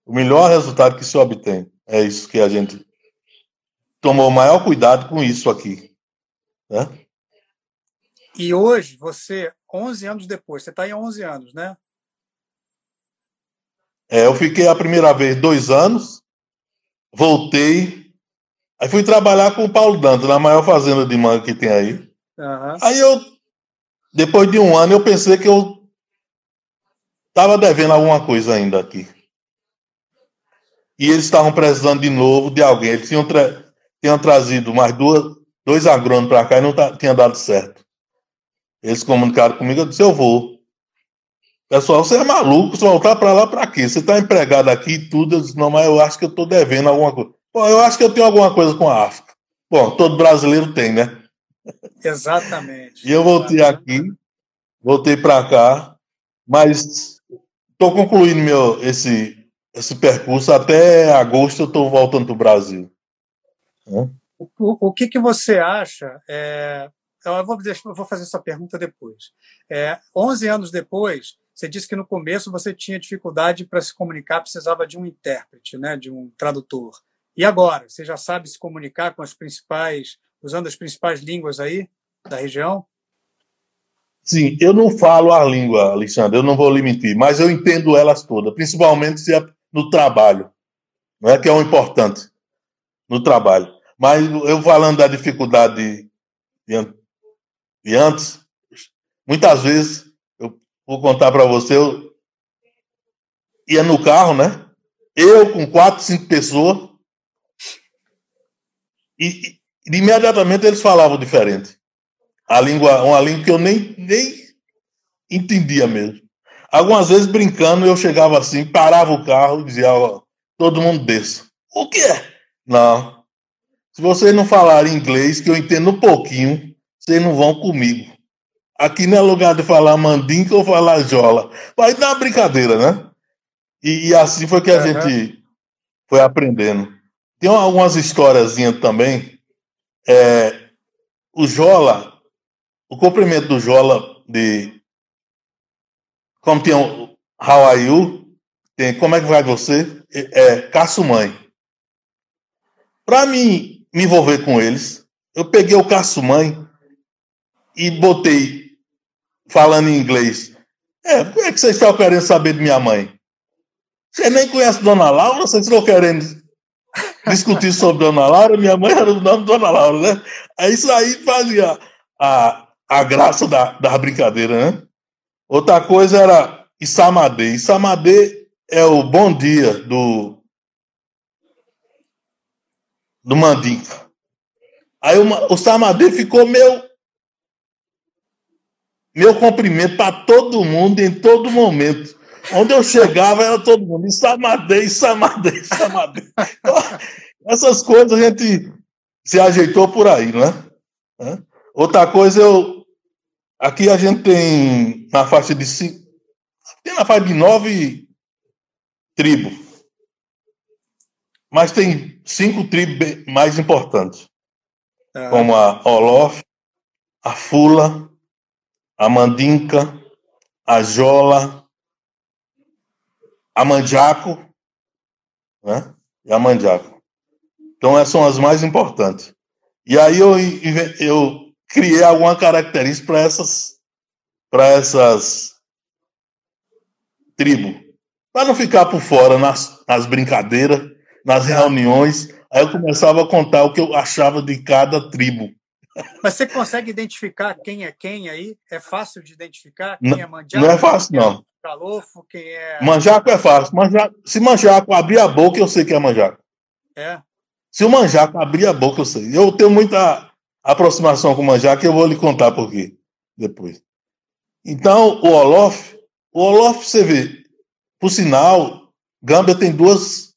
O melhor resultado que se obtém. É isso que a gente tomou maior cuidado com isso aqui. Né? E hoje, você, 11 anos depois, você está em 11 anos, né? É, eu fiquei a primeira vez dois anos, voltei, aí fui trabalhar com o Paulo Dantas, na maior fazenda de manga que tem aí. Uhum. Aí eu, depois de um ano, eu pensei que eu estava devendo alguma coisa ainda aqui. E eles estavam precisando de novo de alguém. Eles tinham, tra tinham trazido mais duas, dois agrônomos para cá e não tinha dado certo. Eles comunicaram comigo, eu disse, eu vou. Pessoal, você é maluco, você voltar para lá para quê? Você está empregado aqui e tudo. Eu disse, não, mas eu acho que eu estou devendo alguma coisa. Bom, eu acho que eu tenho alguma coisa com a África. Bom, todo brasileiro tem, né? Exatamente. e eu voltei aqui, voltei para cá, mas estou concluindo meu, esse, esse percurso. Até agosto eu estou voltando para o Brasil. O, o, que, que você acha? É, eu, vou, eu vou fazer essa pergunta depois. É, 11 anos depois, você disse que no começo você tinha dificuldade para se comunicar, precisava de um intérprete, né, de um tradutor. E agora, você já sabe se comunicar com as principais, usando as principais línguas aí da região? Sim, eu não falo a língua, Alexandre, eu não vou limitar, mas eu entendo elas todas, principalmente se é no trabalho, não é que é o importante no trabalho. Mas eu falando da dificuldade de, de antes, muitas vezes vou contar para você, eu ia no carro, né? Eu com quatro, cinco pessoas. E, e imediatamente eles falavam diferente. A língua, uma língua que eu nem, nem entendia mesmo. Algumas vezes brincando, eu chegava assim, parava o carro e dizia, ó, todo mundo desça. O que é? Não. Se vocês não falarem inglês, que eu entendo um pouquinho, vocês não vão comigo. Aqui não é lugar de falar mandinca ou falar jola. Dá uma brincadeira, né? E, e, assim foi que a uhum. gente foi aprendendo. Tem algumas historiazinhas também. É, o jola, o comprimento do jola de. Como tem o How are you? Tem como é que vai você? É, é Mãe. Para mim me envolver com eles, eu peguei o Caço Mãe e botei falando em inglês. É, por que vocês estão querendo saber de minha mãe? Você nem conhece Dona Laura, vocês estão querendo discutir sobre Dona Laura? Minha mãe era o nome Dona Laura, né? É isso aí fazia a, a graça da, da brincadeira, né? Outra coisa era Isamadê. Isamadê é o bom dia do, do Mandinka. Aí o, o Samadê ficou meio meu cumprimento para todo mundo, em todo momento. Onde eu chegava, era todo mundo. Samadei, Samadei, Samadei. Então, essas coisas a gente se ajeitou por aí, né? Outra coisa, eu. Aqui a gente tem na faixa de cinco. Tem na faixa de nove tribos. Mas tem cinco tribos mais importantes. Ah. Como a Olof, a Fula, a mandinca, a jola, a manjaco, né? E a manjaco. Então essas são as mais importantes. E aí eu, eu criei alguma característica para essas para essas tribos. Para não ficar por fora nas, nas brincadeiras, nas reuniões. Aí eu começava a contar o que eu achava de cada tribo. Mas você consegue identificar quem é quem aí? É fácil de identificar quem não, é manjaco? Não é fácil, quem não. É calofo, quem é... Manjaco é fácil. Manjaco, se manjaco abrir a boca, eu sei que é manjaco. É? Se o manjaco abrir a boca, eu sei. Eu tenho muita aproximação com o manjaco e eu vou lhe contar por quê depois. Então, o Olof, o Olof, você vê, por sinal, Gâmbia tem duas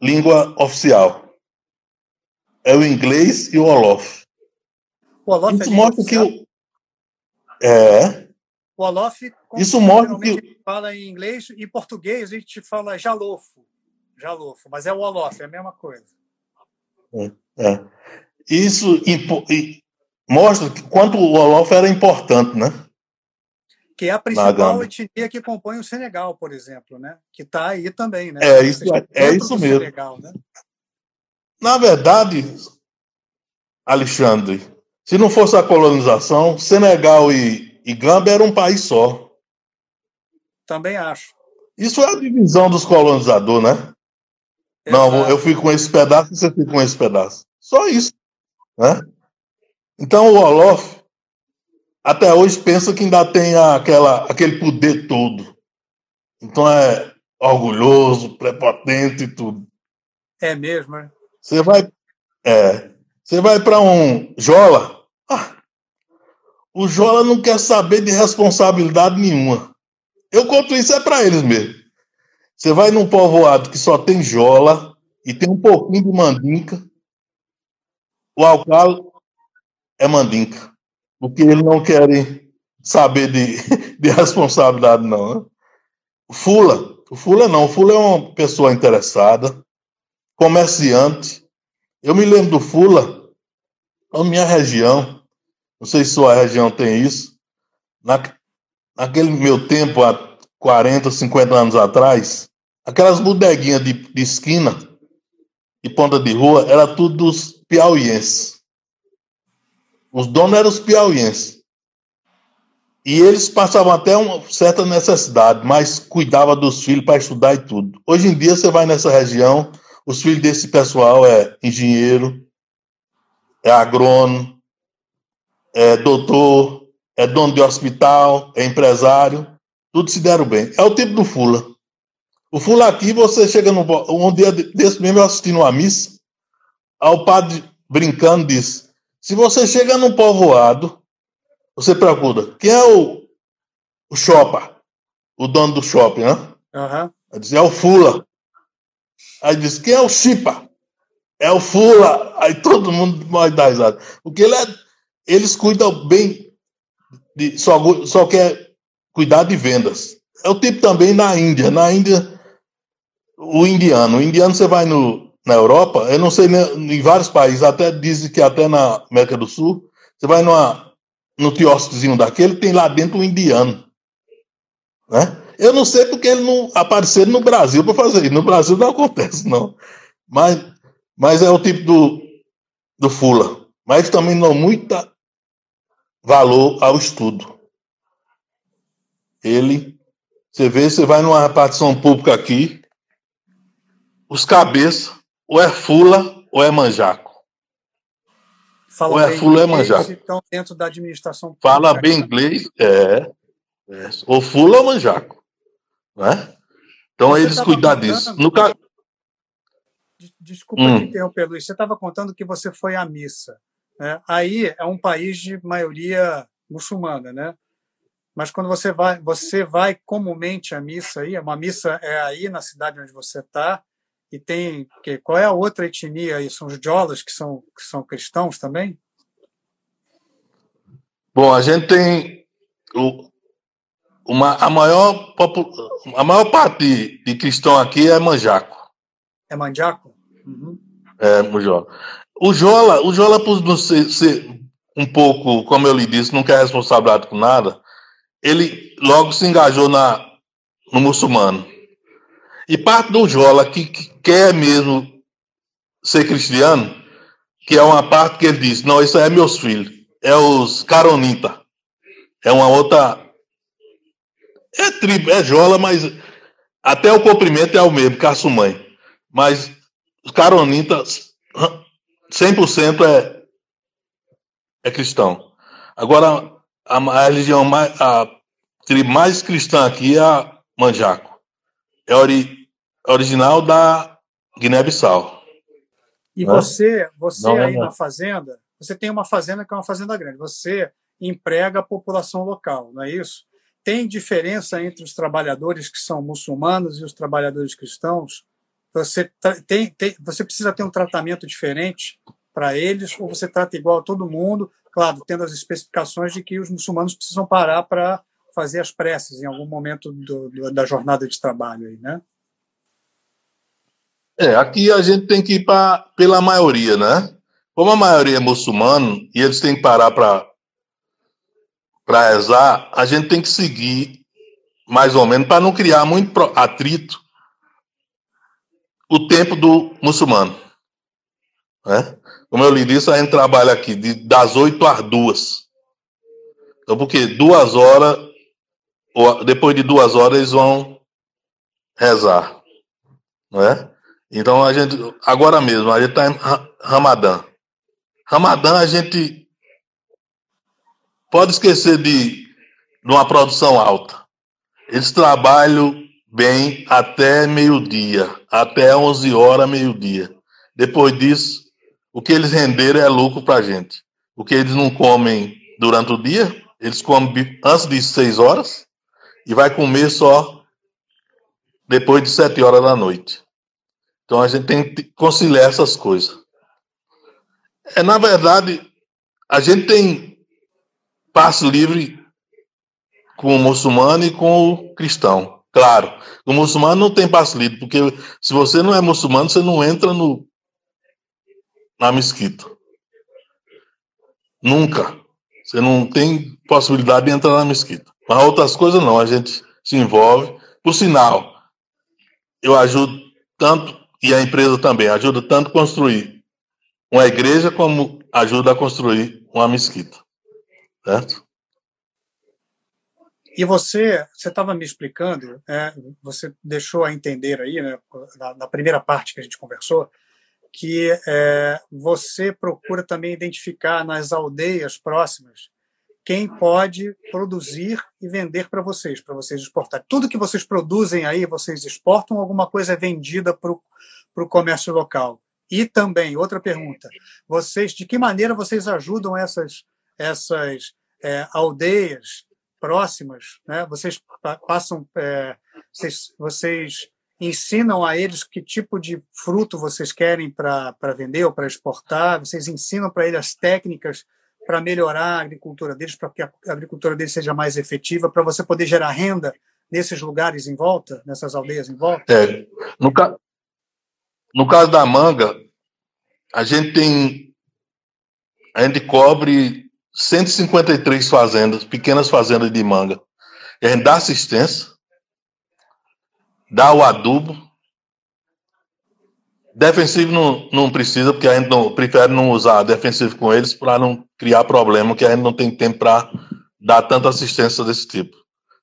línguas oficial. É o inglês e o Olof. O Olof Isso é mostra que o... É. O Olof, Isso mostra que fala em inglês e português a gente fala jalofo, jalofo, mas é o Olof, é a mesma coisa. É, é. Isso mostra quanto o Olof era importante, né? Que é a principal etnia que compõe o Senegal, por exemplo, né? Que está aí também, né? É isso, é, é isso mesmo. Senegal, né? Na verdade, Alexandre, se não fosse a colonização, Senegal e, e Gâmbia eram um país só. Também acho. Isso é a divisão dos colonizadores, né? Exato. Não, eu fico com esse pedaço e você fica com esse pedaço. Só isso. Né? Então o Olof até hoje pensa que ainda tem aquela, aquele poder todo. Então é orgulhoso, prepotente e tudo. É mesmo, é? Você vai, é, você vai para um Jola, ah, o Jola não quer saber de responsabilidade nenhuma. Eu conto isso é para eles mesmo. Você vai num povoado que só tem Jola e tem um pouquinho de mandinca, o alcalde é mandinca, porque eles não querem saber de, de responsabilidade, não. Né? Fula, o Fula não, o Fula é uma pessoa interessada, comerciante. Eu me lembro do Fula, na minha região, não sei se sua região tem isso, na, naquele meu tempo, há 40, 50 anos atrás, aquelas bodeguinhas de, de esquina e ponta de rua, era tudo dos piauienses. Os donos eram os piauienses. E eles passavam até uma certa necessidade, mas cuidava dos filhos para estudar e tudo. Hoje em dia você vai nessa região, os filhos desse pessoal é engenheiro, é agrônomo, é doutor, é dono de hospital, é empresário, tudo se deram bem. É o tipo do Fula. O Fula aqui, você chega no. Um dia desse mesmo eu assistindo uma missa, ao padre brincando disse: se você chega num povoado, você procura quem é o, o shopper, o dono do shopping, né? Uhum. Aí diz, é o Fula. Aí diz, quem é o Chipa? É o Fula. Aí todo mundo vai dar risada. Porque ele é, eles cuidam bem, de, só, só quer cuidar de vendas. É o tipo também na Índia. Na Índia, o indiano. O indiano, você vai no, na Europa, eu não sei, né, em vários países, até dizem que até na América do Sul, você vai numa, no quiosquezinho daquele, tem lá dentro um indiano. Né? Eu não sei porque ele não apareceu no Brasil para fazer isso. No Brasil não acontece, não. Mas, mas é o tipo do, do Fula. Mas também não muito valor ao estudo. Ele, você vê, você vai numa repartição pública aqui, os cabeças ou é Fula ou é Manjaco. Fala ou é Fula ou é Manjaco. Estão dentro da administração Fala bem inglês, é, é. Ou Fula ou Manjaco. Né? Então Você eles cuidam disso. No ca... Desculpa hum. te interromper, Luiz. Você estava contando que você foi à missa. Né? Aí é um país de maioria muçulmana, né? Mas quando você vai, você vai comumente à missa aí, uma missa é aí na cidade onde você está, e tem que qual é a outra etnia aí? São os jolas que são que são cristãos também? Bom, a gente tem o, uma, a maior a maior parte de, cristão aqui é manjaco. É manjaco? Uhum. É, o jola. O jola, o jola por não ser, ser um pouco, como eu lhe disse, não quer responsabilidade com nada. Ele logo se engajou na no muçulmano. E parte do Jola que, que quer mesmo ser cristiano, que é uma parte que ele diz: não, isso é meus filhos, é os Caronita. É uma outra. É tribo, é Jola, mas até o comprimento é o mesmo, Caçumãe. Mas os Caronita, 100% é, é cristão. Agora, a, a religião mais. A tribo mais cristã aqui é a Manjaco é ori, original da Guiné-Bissau. E você, você não, aí não. na fazenda, você tem uma fazenda que é uma fazenda grande. Você emprega a população local, não é isso? Tem diferença entre os trabalhadores que são muçulmanos e os trabalhadores cristãos? Você tem, tem você precisa ter um tratamento diferente para eles ou você trata igual a todo mundo? Claro, tendo as especificações de que os muçulmanos precisam parar para fazer as preces em algum momento do, do, da jornada de trabalho aí, né? É, aqui a gente tem que ir pra, pela maioria, né? Como a maioria é muçulmano e eles têm que parar para para rezar, a gente tem que seguir mais ou menos para não criar muito atrito o tempo do muçulmano. Né? Como eu lhe disse, a gente trabalha aqui de, das 8 às 2. Então, porque duas horas, ou depois de duas horas, eles vão rezar. Não é? Então, a gente, agora mesmo, a gente está em Ramadã. Ramadã, a gente pode esquecer de, de uma produção alta. Eles trabalham bem até meio-dia, até 11 horas, meio-dia. Depois disso, o que eles renderam é lucro para a gente. O que eles não comem durante o dia, eles comem antes de 6 horas e vai comer só depois de 7 horas da noite. Então a gente tem que conciliar essas coisas. É, na verdade, a gente tem passe livre com o muçulmano e com o cristão. Claro, o muçulmano não tem passe livre, porque se você não é muçulmano, você não entra no, na mesquita. Nunca. Você não tem possibilidade de entrar na mesquita. Mas outras coisas não, a gente se envolve. Por sinal, eu ajudo tanto, e a empresa também, ajuda tanto a construir uma igreja como ajuda a construir uma mesquita. Certo? E você, você estava me explicando, é, você deixou a entender aí, né, na, na, primeira parte que a gente conversou, que é, você procura também identificar nas aldeias próximas quem pode produzir e vender para vocês, para vocês exportar. Tudo que vocês produzem aí, vocês exportam, alguma coisa é vendida para o comércio local. E também, outra pergunta, vocês, de que maneira vocês ajudam essas, essas é, aldeias próximas? Né? Vocês passam, é, vocês, vocês ensinam a eles que tipo de fruto vocês querem para vender ou para exportar, vocês ensinam para eles as técnicas para melhorar a agricultura deles, para que a agricultura deles seja mais efetiva, para você poder gerar renda nesses lugares em volta, nessas aldeias em volta? É, no, ca... no caso da manga, a gente tem. A gente cobre 153 fazendas, pequenas fazendas de manga. E a gente dá assistência, dá o adubo. Defensivo não, não precisa, porque a gente não, prefere não usar defensivo com eles para não criar problema, que a gente não tem tempo para dar tanta assistência desse tipo.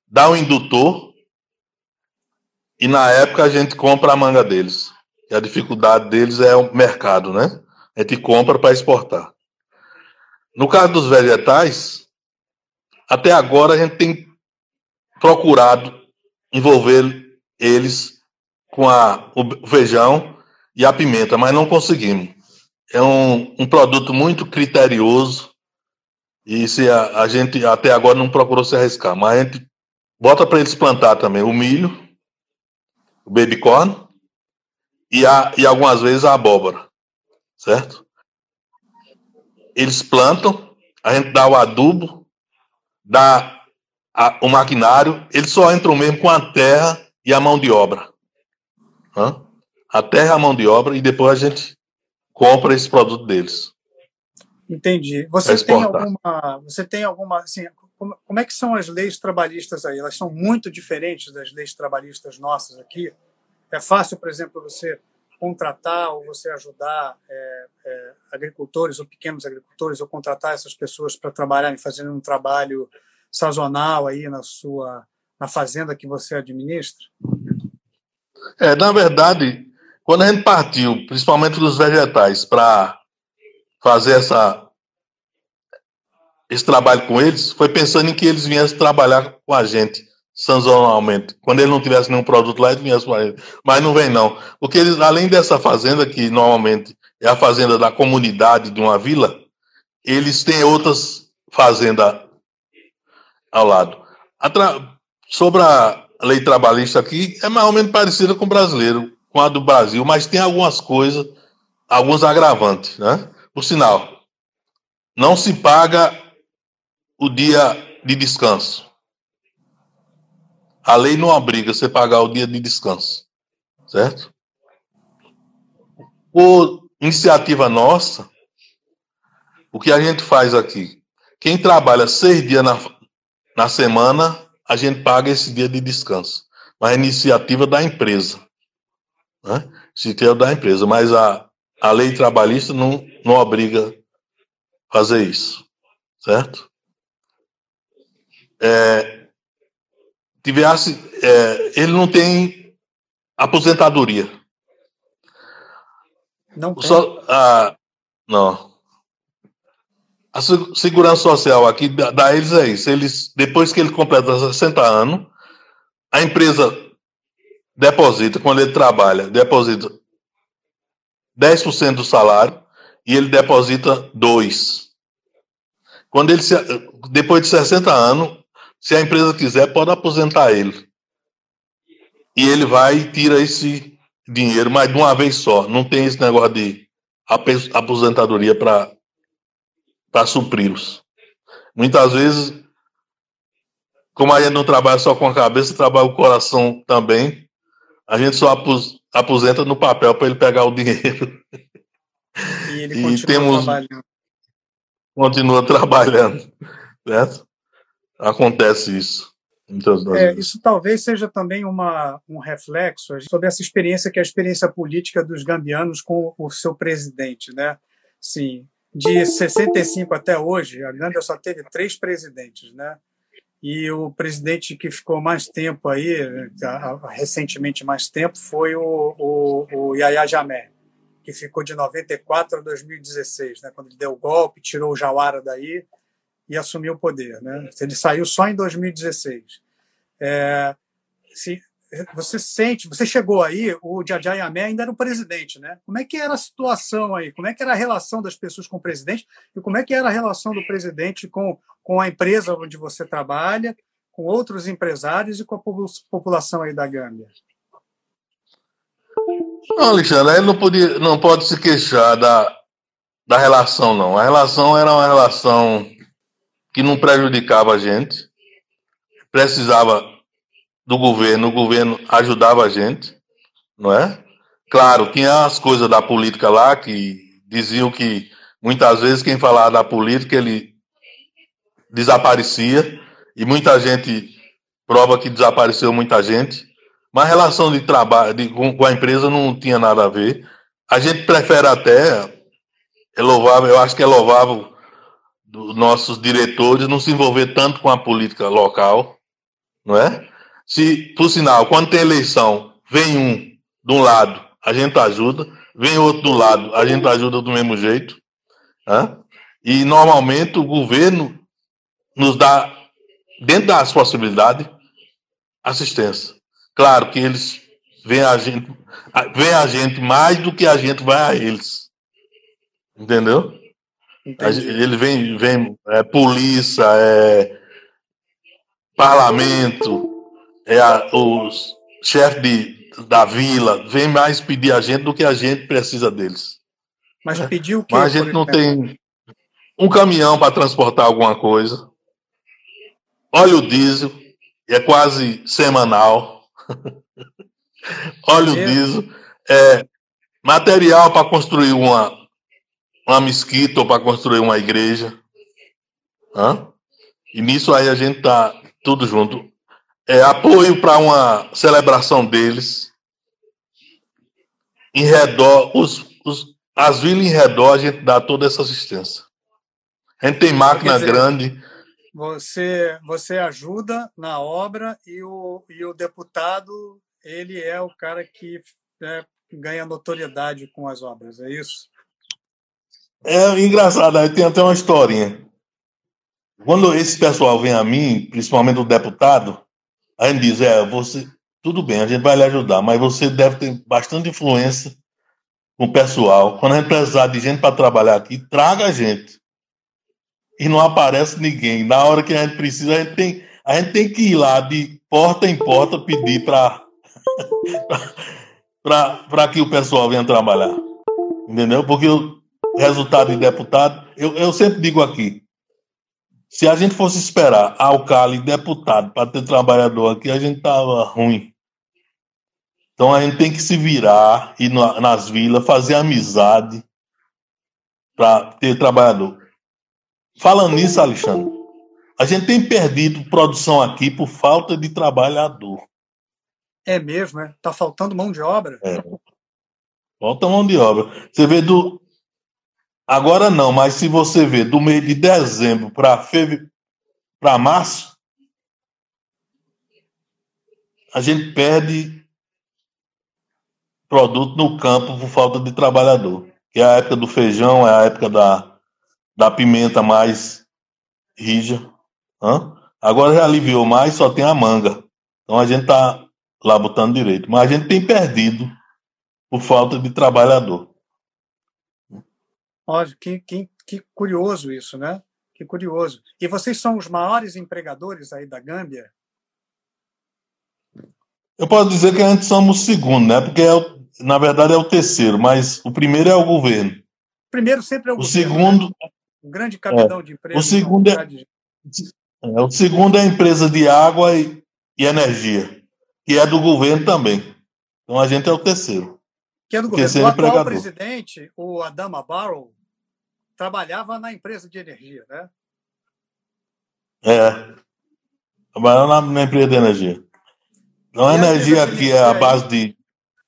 Dá o indutor e na época a gente compra a manga deles. E a dificuldade deles é o mercado, né? A gente compra para exportar. No caso dos vegetais, até agora a gente tem procurado envolver eles com a, o feijão e a pimenta, mas não conseguimos. É um, um produto muito criterioso e se a, a, gente até agora não procurou se arriscar, mas a gente bota para eles plantar também o milho, o baby corn e, a, e algumas vezes a abóbora, certo? Eles plantam, a gente dá o adubo, dá a, o maquinário, eles só entram mesmo com a terra e a mão de obra. Hã? A terra a mão de obra, e depois a gente compra esse produto deles. Entendi. Você tem alguma. Você tem alguma. Assim, como, como é que são as leis trabalhistas aí? Elas são muito diferentes das leis trabalhistas nossas aqui? É fácil, por exemplo, você contratar ou você ajudar é, é, agricultores ou pequenos agricultores ou contratar essas pessoas para trabalharem fazendo um trabalho sazonal aí na sua na fazenda que você administra? É, na verdade, quando a gente partiu, principalmente dos vegetais, para fazer essa, esse trabalho com eles, foi pensando em que eles viessem trabalhar com a gente sazonalmente. Quando ele não tivesse nenhum produto lá, ele vinha para ele. Mas não vem não. Porque eles, além dessa fazenda, que normalmente é a fazenda da comunidade de uma vila, eles têm outras fazendas ao lado. A tra... Sobre a lei trabalhista aqui, é mais ou menos parecida com o brasileiro, com a do Brasil, mas tem algumas coisas, alguns agravantes, né? Por sinal, não se paga o dia de descanso. A lei não obriga você pagar o dia de descanso, certo? Por iniciativa nossa, o que a gente faz aqui? Quem trabalha seis dias na, na semana, a gente paga esse dia de descanso. Mas a iniciativa da empresa. Né? Iniciativa da empresa. Mas a, a lei trabalhista não, não obriga fazer isso. Certo? É, tivesse, é, ele não tem aposentadoria. Não tem? Só, ah, não. A segurança social aqui da eles é isso. Eles, depois que ele completa 60 anos, a empresa deposita, quando ele trabalha, deposita 10% do salário e ele deposita 2%. Quando ele se, depois de 60 anos, se a empresa quiser, pode aposentar ele. E ele vai e tira esse dinheiro, mas de uma vez só. Não tem esse negócio de aposentadoria para supri-los. Muitas vezes, como a gente não trabalha só com a cabeça, trabalha o coração também, a gente só aposenta no papel para ele pegar o dinheiro. E ele e continua temos, trabalhando. Continua trabalhando. Certo? Acontece isso. É, isso talvez seja também uma, um reflexo sobre essa experiência que é a experiência política dos gambianos com o seu presidente, né? Sim, de 65 até hoje, a Gâmbia só teve três presidentes, né? E o presidente que ficou mais tempo aí, recentemente mais tempo, foi o, o, o Yahya Jammeh, que ficou de 94 a 2016, né? Quando ele deu o golpe, tirou o Jawara daí e assumiu o poder, né? Ele saiu só em 2016. É, se, você sente, você chegou aí, o Jajá Yamé ainda era o presidente, né? Como é que era a situação aí? Como é que era a relação das pessoas com o presidente? E como é que era a relação do presidente com, com a empresa onde você trabalha, com outros empresários e com a população aí da Gâmbia? Não, Alexandre, ele não, podia, não pode se queixar da, da relação, não. A relação era uma relação que não prejudicava a gente, precisava do governo, o governo ajudava a gente, não é? Claro, tinha as coisas da política lá que diziam que muitas vezes quem falava da política ele desaparecia e muita gente prova que desapareceu muita gente, mas a relação de trabalho de, com, a empresa não tinha nada a ver. A gente prefere até é louvável, eu acho que é louvável dos nossos diretores não se envolver tanto com a política local, não é? Se, por sinal, quando tem eleição, vem um de um lado, a gente ajuda, vem outro do lado, a gente ajuda do mesmo jeito. Né? E normalmente o governo nos dá, dentro das possibilidades, assistência. Claro que eles veem a gente, veem a gente mais do que a gente vai a eles. Entendeu? Entendi. Ele vem, vem é, polícia, é, parlamento, é a, os chefes da vila vem mais pedir a gente do que a gente precisa deles. Mas pediu o quê? Mas a gente não tem um caminhão para transportar alguma coisa. Óleo diesel, é quase semanal. Óleo diesel, é material para construir uma, uma mesquita ou para construir uma igreja. Hã? E nisso aí a gente tá tudo junto é, apoio para uma celebração deles. Em redor, os, os, as vilas em redor, a gente dá toda essa assistência. A gente tem máquina dizer, grande. Você, você ajuda na obra e o, e o deputado ele é o cara que é, ganha notoriedade com as obras, é isso? É engraçado, aí tem até uma historinha. Quando esse pessoal vem a mim, principalmente o deputado, Aí ele diz: é, você, tudo bem, a gente vai lhe ajudar, mas você deve ter bastante influência com o pessoal. Quando a gente precisar de gente para trabalhar aqui, traga a gente. E não aparece ninguém. Na hora que a gente precisa, a gente tem, a gente tem que ir lá de porta em porta pedir para para que o pessoal venha trabalhar. Entendeu? Porque o resultado de deputado, eu, eu sempre digo aqui, se a gente fosse esperar alcalde e deputado para ter trabalhador aqui, a gente tava ruim. Então a gente tem que se virar, ir nas vilas, fazer amizade para ter trabalhador. Falando nisso, Alexandre, a gente tem perdido produção aqui por falta de trabalhador. É mesmo, é? Tá faltando mão de obra? É. Falta mão de obra. Você vê do. Agora não, mas se você vê do mês de dezembro para feve... para março, a gente perde produto no campo por falta de trabalhador. Que é a época do feijão, é a época da, da pimenta mais rija. Hã? Agora já aliviou mais, só tem a manga. Então a gente está lá botando direito. Mas a gente tem perdido por falta de trabalhador. Olha, que, que, que curioso isso, né? Que curioso. E vocês são os maiores empregadores aí da Gâmbia? Eu posso dizer que a gente somos o segundo, né? Porque é o, na verdade é o terceiro, mas o primeiro é o governo. O primeiro sempre é o, o governo. Segundo, né? Um grande capitão é, de empresa. O segundo é, é, o segundo é a empresa de água e, e energia, que é do governo também. Então a gente é o terceiro que é do governo. O atual presidente, o Adama Barrow, trabalhava na empresa de energia, né? É. Trabalhava na, empresa de energia. Não a energia aqui é a base de.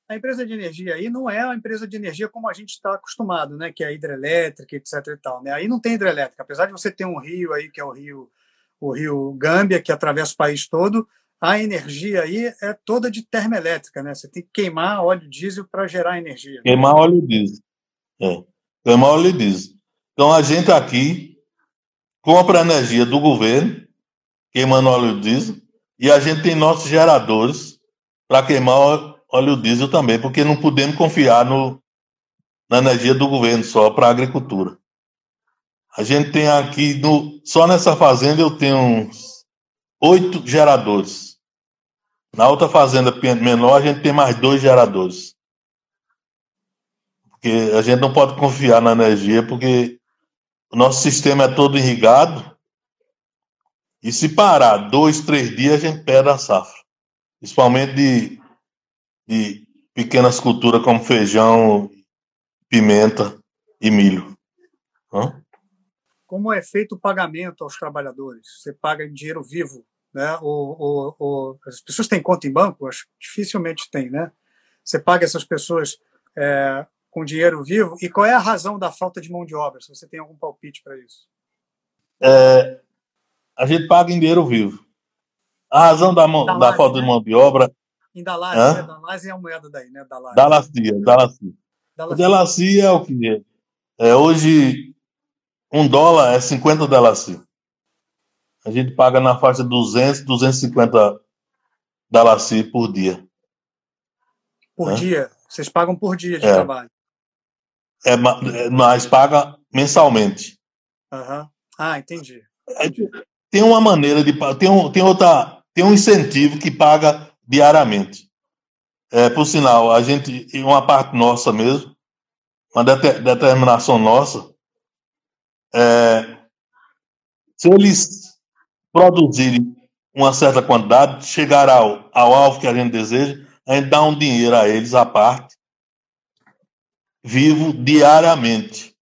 A empresa de energia aí não é a empresa de energia como a gente está acostumado, né? Que é a hidrelétrica, etc. e tal. Né? Aí não tem hidrelétrica. Apesar de você ter um rio aí, que é o rio, o rio Gâmbia, que atravessa o país todo, a energia aí é toda de termoelétrica, né? Você tem que queimar óleo diesel para gerar energia. Queimar óleo diesel. É. Queimar óleo diesel. Então a gente aqui compra energia do governo, queimando óleo diesel, e a gente tem nossos geradores para queimar óleo diesel também, porque não podemos confiar no, na energia do governo só para a agricultura. A gente tem aqui, no, só nessa fazenda eu tenho uns oito geradores. Na outra fazenda menor, a gente tem mais dois geradores. Porque a gente não pode confiar na energia, porque o nosso sistema é todo irrigado. E se parar dois, três dias, a gente perde a safra. Principalmente de, de pequenas culturas como feijão, pimenta e milho. Hã? Como é feito o pagamento aos trabalhadores? Você paga em dinheiro vivo né? O, o, o, as pessoas têm conta em banco? Acho que dificilmente tem, né? Você paga essas pessoas é, com dinheiro vivo. E qual é a razão da falta de mão de obra? Se você tem algum palpite para isso? É, a gente paga em dinheiro vivo. A razão da, mão, da falta né? de mão de obra. Em Dallas, né? É a moeda daí, né? Dallas. Dalacia, Dalacia. Dalacia é o que é. Hoje, um dólar é 50 Dalacia a gente paga na faixa de 200, 250 Dalaci por dia. Por né? dia? Vocês pagam por dia de é. trabalho? É, mas paga mensalmente. Uhum. Ah, entendi. Tem uma maneira de tem um, tem outra tem um incentivo que paga diariamente. É, por sinal, a gente uma parte nossa mesmo, uma determinação nossa, é, se eles produzirem uma certa quantidade, chegar ao, ao alvo que a gente deseja, a gente dá um dinheiro a eles à parte, vivo diariamente.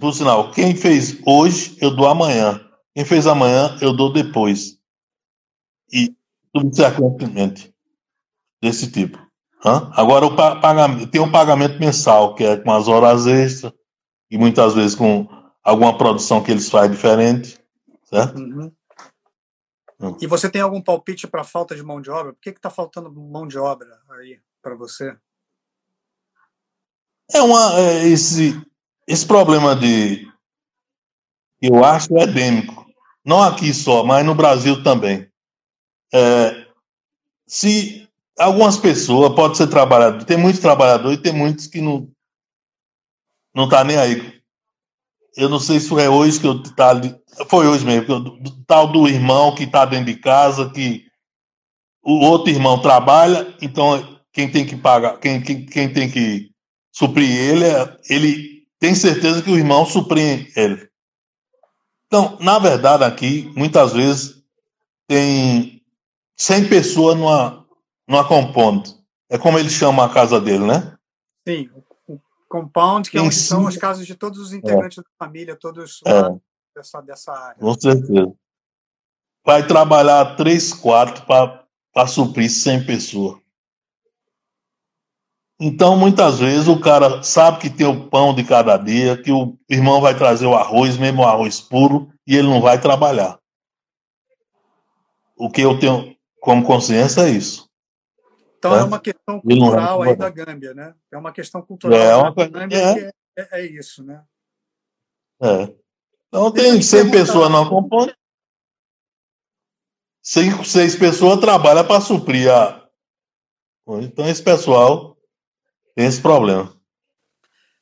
Por, sinal, quem fez hoje, eu dou amanhã. Quem fez amanhã, eu dou depois. E tudo sequentemente desse tipo. Hã? Agora, o pagamento, tem um pagamento mensal, que é com as horas extras, e muitas vezes com alguma produção que eles fazem diferente, certo? Uhum. Hum. E você tem algum palpite para falta de mão de obra? Por que está faltando mão de obra aí para você? É uma é esse esse problema de eu acho é endêmico, não aqui só, mas no Brasil também. É, se algumas pessoas pode ser trabalhador, tem muitos trabalhadores e tem muitos que não não tá nem aí. Eu não sei se foi hoje que eu tá foi hoje mesmo, eu, tal do irmão que tá dentro de casa, que o outro irmão trabalha, então quem tem que pagar, quem, quem, quem tem que suprir ele, é, ele tem certeza que o irmão supre ele. Então, na verdade, aqui, muitas vezes, tem 100 pessoas numa, numa compound. É como ele chama a casa dele, né? Sim, o compound, que é onde são as casas de todos os integrantes é. da família, todos é. dessa, dessa área. Com certeza. Vai trabalhar três quartos para suprir 100 pessoas. Então, muitas vezes, o cara sabe que tem o pão de cada dia, que o irmão vai trazer o arroz, mesmo o arroz puro, e ele não vai trabalhar. O que eu tenho como consciência é isso. Então, é, é uma questão cultural aí da Gâmbia, né? É uma questão cultural é uma, da Gâmbia é. que é, é, é, isso, né? É. Então, tem 100 pessoas não compõem. Cinco, seis pessoas trabalham para suprir a. Então, esse pessoal tem esse problema.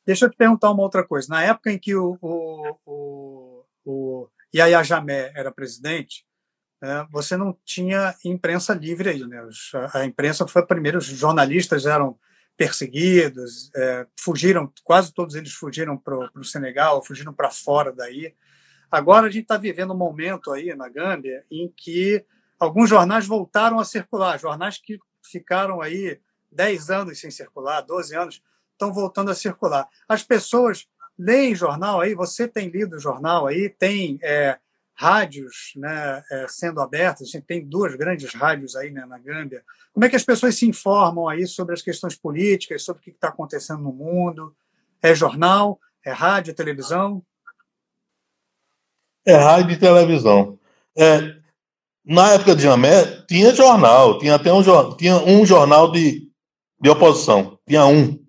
Deixa eu te perguntar uma outra coisa. Na época em que o, o, o, o Yahya Jamé era presidente, é, você não tinha imprensa livre aí. Né? A imprensa foi primeiro, os jornalistas eram perseguidos, é, fugiram, quase todos eles fugiram para o Senegal, fugiram para fora daí. Agora a gente está vivendo um momento aí na Gâmbia em que alguns jornais voltaram a circular, jornais que ficaram aí 10 anos sem circular, 12 anos, estão voltando a circular. As pessoas leem jornal aí, você tem lido jornal aí, tem é, rádios né, é, sendo abertas, a gente tem duas grandes rádios aí né, na Gâmbia. Como é que as pessoas se informam aí sobre as questões políticas, sobre o que está acontecendo no mundo? É jornal? É rádio, é televisão? É rádio e televisão. É, na época de Jamé, tinha jornal, tinha até um, tinha um jornal de de oposição. Tinha um.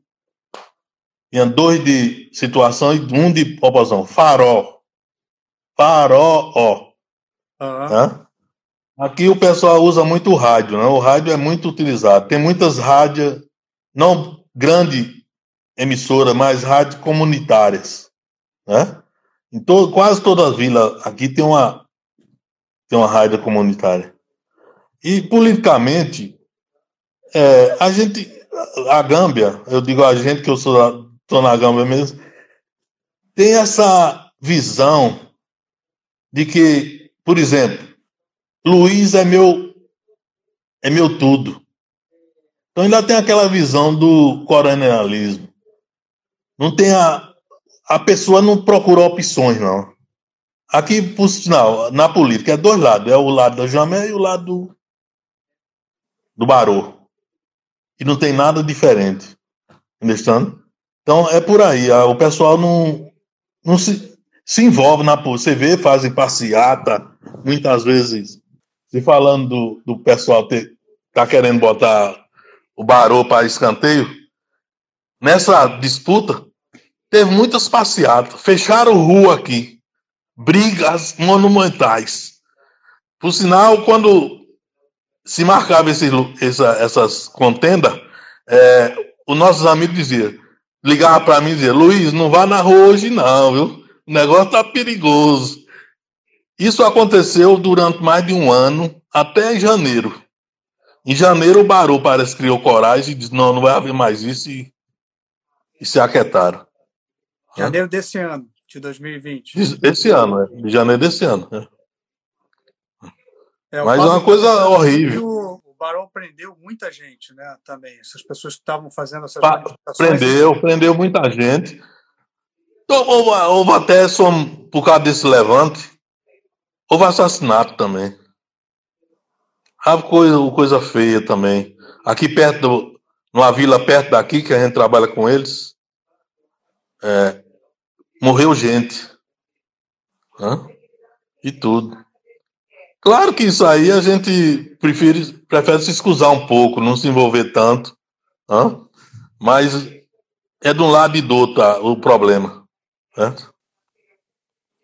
Tinha dois de situação e um de oposição. Farol. Farol, ó. Uhum. Aqui o pessoal usa muito o rádio, né? O rádio é muito utilizado. Tem muitas rádios, não grande emissora, mas rádios comunitárias, né? Em todo, quase toda a vila aqui tem uma tem uma rádio comunitária. E politicamente, é, a gente a Gâmbia, eu digo a gente que eu sou tô na Gâmbia mesmo, tem essa visão de que, por exemplo, Luiz é meu é meu tudo. Então ainda tem aquela visão do coronelismo. Não tem a a pessoa não procura opções não. Aqui, por sinal, na política é dois lados, é o lado da Jamé e o lado do, do Barô e não tem nada diferente. Understand? Então é por aí. O pessoal não, não se, se envolve na Você vê, fazem passeata, muitas vezes, se falando do, do pessoal ter, tá querendo botar o Barô para escanteio, nessa disputa, teve muitas passeatas. Fecharam rua aqui. Brigas monumentais. Por sinal, quando se marcava esse, essa, essas contendas, é, os nossos amigos diziam, ligavam para mim e diziam, Luiz, não vá na rua hoje não, viu? O negócio tá perigoso. Isso aconteceu durante mais de um ano, até janeiro. Em janeiro, o Barô parece criou coragem e disse: não, não vai haver mais isso, e, e se aquietaram. Janeiro desse ano, de 2020. Esse ano, é. Janeiro desse ano. É. É, Mas é uma coisa horrível. O Barão prendeu muita gente, né? Também. Essas pessoas que estavam fazendo essas pa Prendeu, prendeu muita gente. Então, houve, houve até, só, por causa desse levante, houve assassinato também. Houve coisa, coisa feia também. Aqui perto, numa vila perto daqui, que a gente trabalha com eles, é, morreu gente. Hã? E tudo. Claro que isso aí a gente prefere, prefere se excusar um pouco, não se envolver tanto, hein? mas é de um lado e do outro tá, o problema. Certo?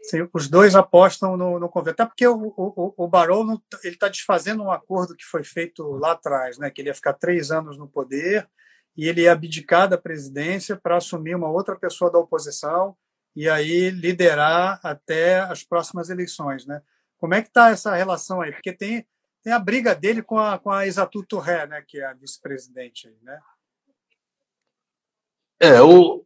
Sim, os dois apostam no, no governo, até porque o, o, o Barão ele está desfazendo um acordo que foi feito lá atrás, né? que ele ia ficar três anos no poder e ele ia abdicar da presidência para assumir uma outra pessoa da oposição e aí liderar até as próximas eleições, né? Como é que está essa relação aí? Porque tem, tem a briga dele com a, com a Isatou Touré, né, que é a vice-presidente aí, né? É, o,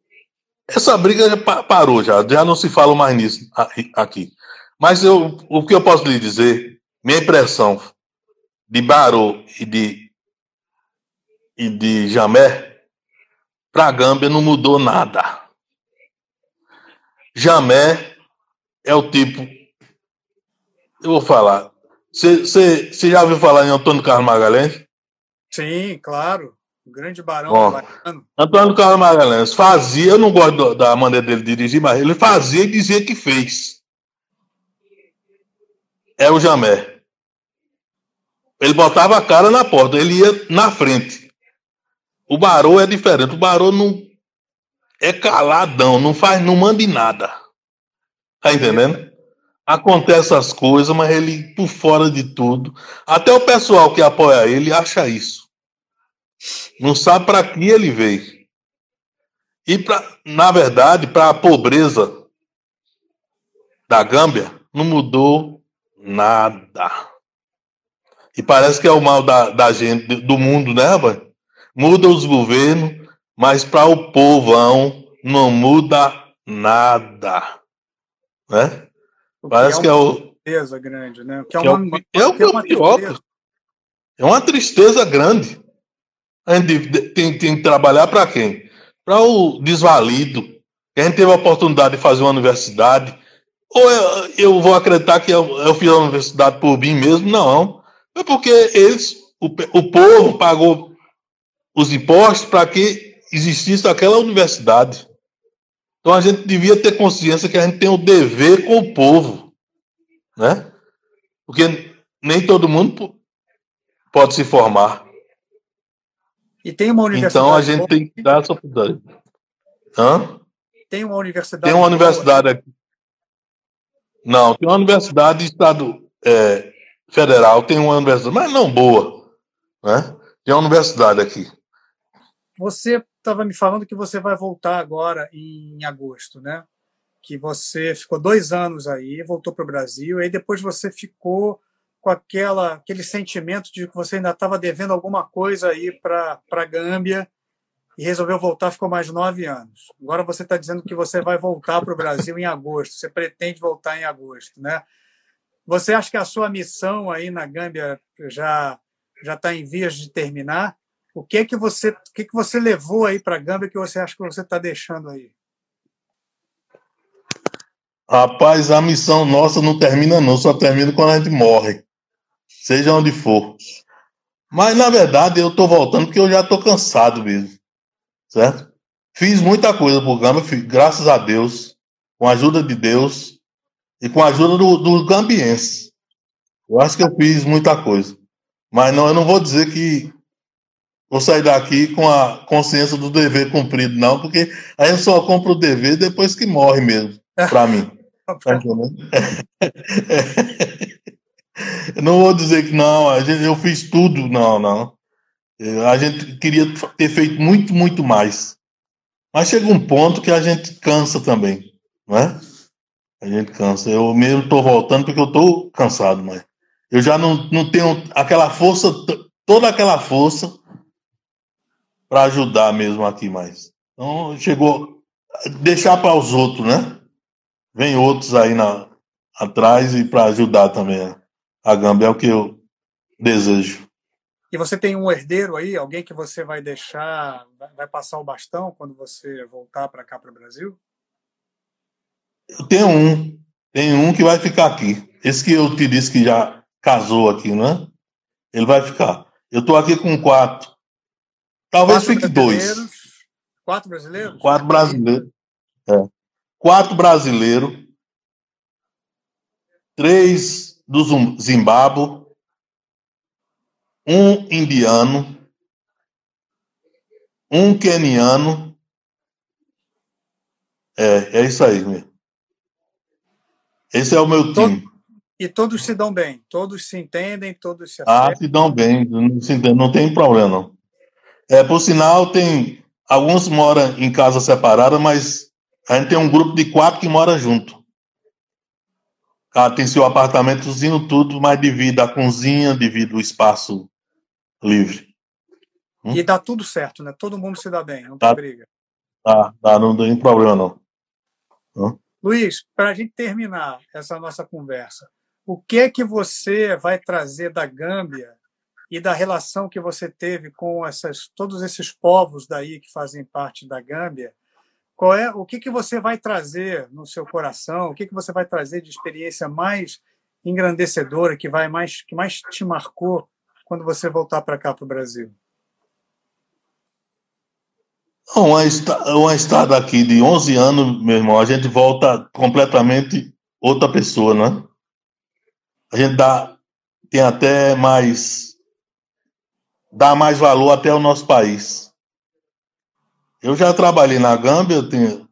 essa briga já parou já, já não se fala mais nisso aqui. Mas eu, o que eu posso lhe dizer, minha impressão de Barô e de, e de Jamé, para Gâmbia não mudou nada. Jamé é o tipo. Eu vou falar. Você já ouviu falar em Antônio Carlos Magalhães? Sim, claro. O grande barão Bom, Antônio Carlos Magalhães fazia, eu não gosto da maneira dele dirigir, mas ele fazia e dizia que fez. É o Jamé. Ele botava a cara na porta, ele ia na frente. O Barô é diferente. O Barô não é caladão, não faz, não manda em nada. Tá entendendo? Acontece as coisas, mas ele por fora de tudo. Até o pessoal que apoia ele acha isso. Não sabe para que ele veio. E pra, na verdade, para a pobreza da Gâmbia, não mudou nada. E parece que é o mal da, da gente, do mundo, né, rapaz? Muda os governos, mas para o povão não muda nada. Né? Parece é que é o. Tristeza grande, né? Que é, que uma, é, é o, é, o pior. É uma tristeza grande. A gente tem, tem que trabalhar para quem? Para o desvalido. Que a gente teve a oportunidade de fazer uma universidade. Ou eu, eu vou acreditar que eu, eu fiz a universidade por mim mesmo? Não. É porque eles, o, o povo pagou os impostos para que existisse aquela universidade. Então a gente devia ter consciência que a gente tem o dever com o povo, né? Porque nem todo mundo pode se formar. E tem uma universidade. Então a gente tem que dar essa oportunidade. Hã? Tem uma universidade. Tem uma universidade aqui. Não, tem uma universidade de estado é, federal, tem uma universidade, mas não boa, né? Tem uma universidade aqui. Você estava me falando que você vai voltar agora em agosto, né? Que você ficou dois anos aí, voltou para o Brasil, e aí depois você ficou com aquela, aquele sentimento de que você ainda estava devendo alguma coisa aí para a Gâmbia e resolveu voltar, ficou mais nove anos. Agora você está dizendo que você vai voltar para o Brasil em agosto, você pretende voltar em agosto, né? Você acha que a sua missão aí na Gâmbia já já está em vias de terminar? O que é que você, o que é que você levou aí para a Gâmbia que você acha que você está deixando aí? Rapaz, a missão nossa não termina não, só termina quando a gente morre, seja onde for. Mas na verdade eu estou voltando porque eu já estou cansado mesmo, certo? Fiz muita coisa por Gâmbia, graças a Deus, com a ajuda de Deus, e com a ajuda do, do gambiense. Eu acho que eu fiz muita coisa. Mas não, eu não vou dizer que vou sair daqui com a consciência do dever cumprido, não, porque aí eu só compro o dever depois que morre mesmo, para mim. Tá eu não vou dizer que não, a gente, eu fiz tudo, não, não. A gente queria ter feito muito, muito mais. Mas chega um ponto que a gente cansa também, não é? A gente cansa. Eu mesmo estou voltando porque eu estou cansado, mas eu já não, não tenho aquela força, toda aquela força para ajudar mesmo aqui mais. Então chegou deixar para os outros, né? Vem outros aí na, atrás e para ajudar também a, a Gâmbia é o que eu desejo. E você tem um herdeiro aí, alguém que você vai deixar, vai passar o bastão quando você voltar para cá para o Brasil? Eu tenho um. Tem um que vai ficar aqui. Esse que eu te disse que já casou aqui, né? Ele vai ficar. Eu estou aqui com quatro. Talvez fique dois. Quatro brasileiros? Quatro brasileiros. É. Quatro brasileiros. Três do Zimbábue. Um indiano. Um queniano. É, é isso aí mesmo. Esse é o meu time. E todos se dão bem, todos se entendem, todos se aceitam. Ah, se dão bem, não, se entendem, não tem problema não. É, por sinal, tem alguns moram em casa separada, mas a gente tem um grupo de quatro que mora junto. Cada tem seu apartamentozinho, tudo, mas divide a cozinha, divide o espaço livre. Hum? E dá tudo certo, né? Todo mundo se dá bem, não tem tá, briga. Tá, tá, não tem problema não. Hum? Luiz, para a gente terminar essa nossa conversa, o que é que você vai trazer da Gâmbia e da relação que você teve com essas, todos esses povos daí que fazem parte da Gâmbia? Qual é o que, que você vai trazer no seu coração? O que, que você vai trazer de experiência mais engrandecedora que vai mais que mais te marcou quando você voltar para cá para o Brasil? Uma, uma estada aqui de 11 anos, meu irmão, a gente volta completamente outra pessoa, né? A gente dá, tem até mais, dá mais valor até ao nosso país. Eu já trabalhei na Gâmbia, eu, tenho,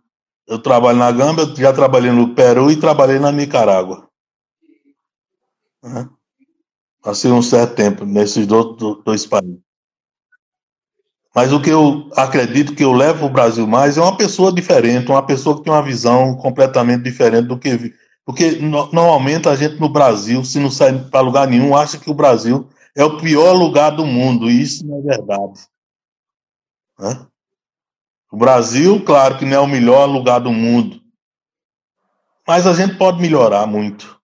eu trabalho na Gâmbia, já trabalhei no Peru e trabalhei na Nicarágua. Né? Passei um certo tempo nesses dois, dois países. Mas o que eu acredito que eu levo o Brasil mais é uma pessoa diferente, uma pessoa que tem uma visão completamente diferente do que. Porque no, normalmente a gente no Brasil, se não sai para lugar nenhum, acha que o Brasil é o pior lugar do mundo, e isso não é verdade. O Brasil, claro que não é o melhor lugar do mundo, mas a gente pode melhorar muito.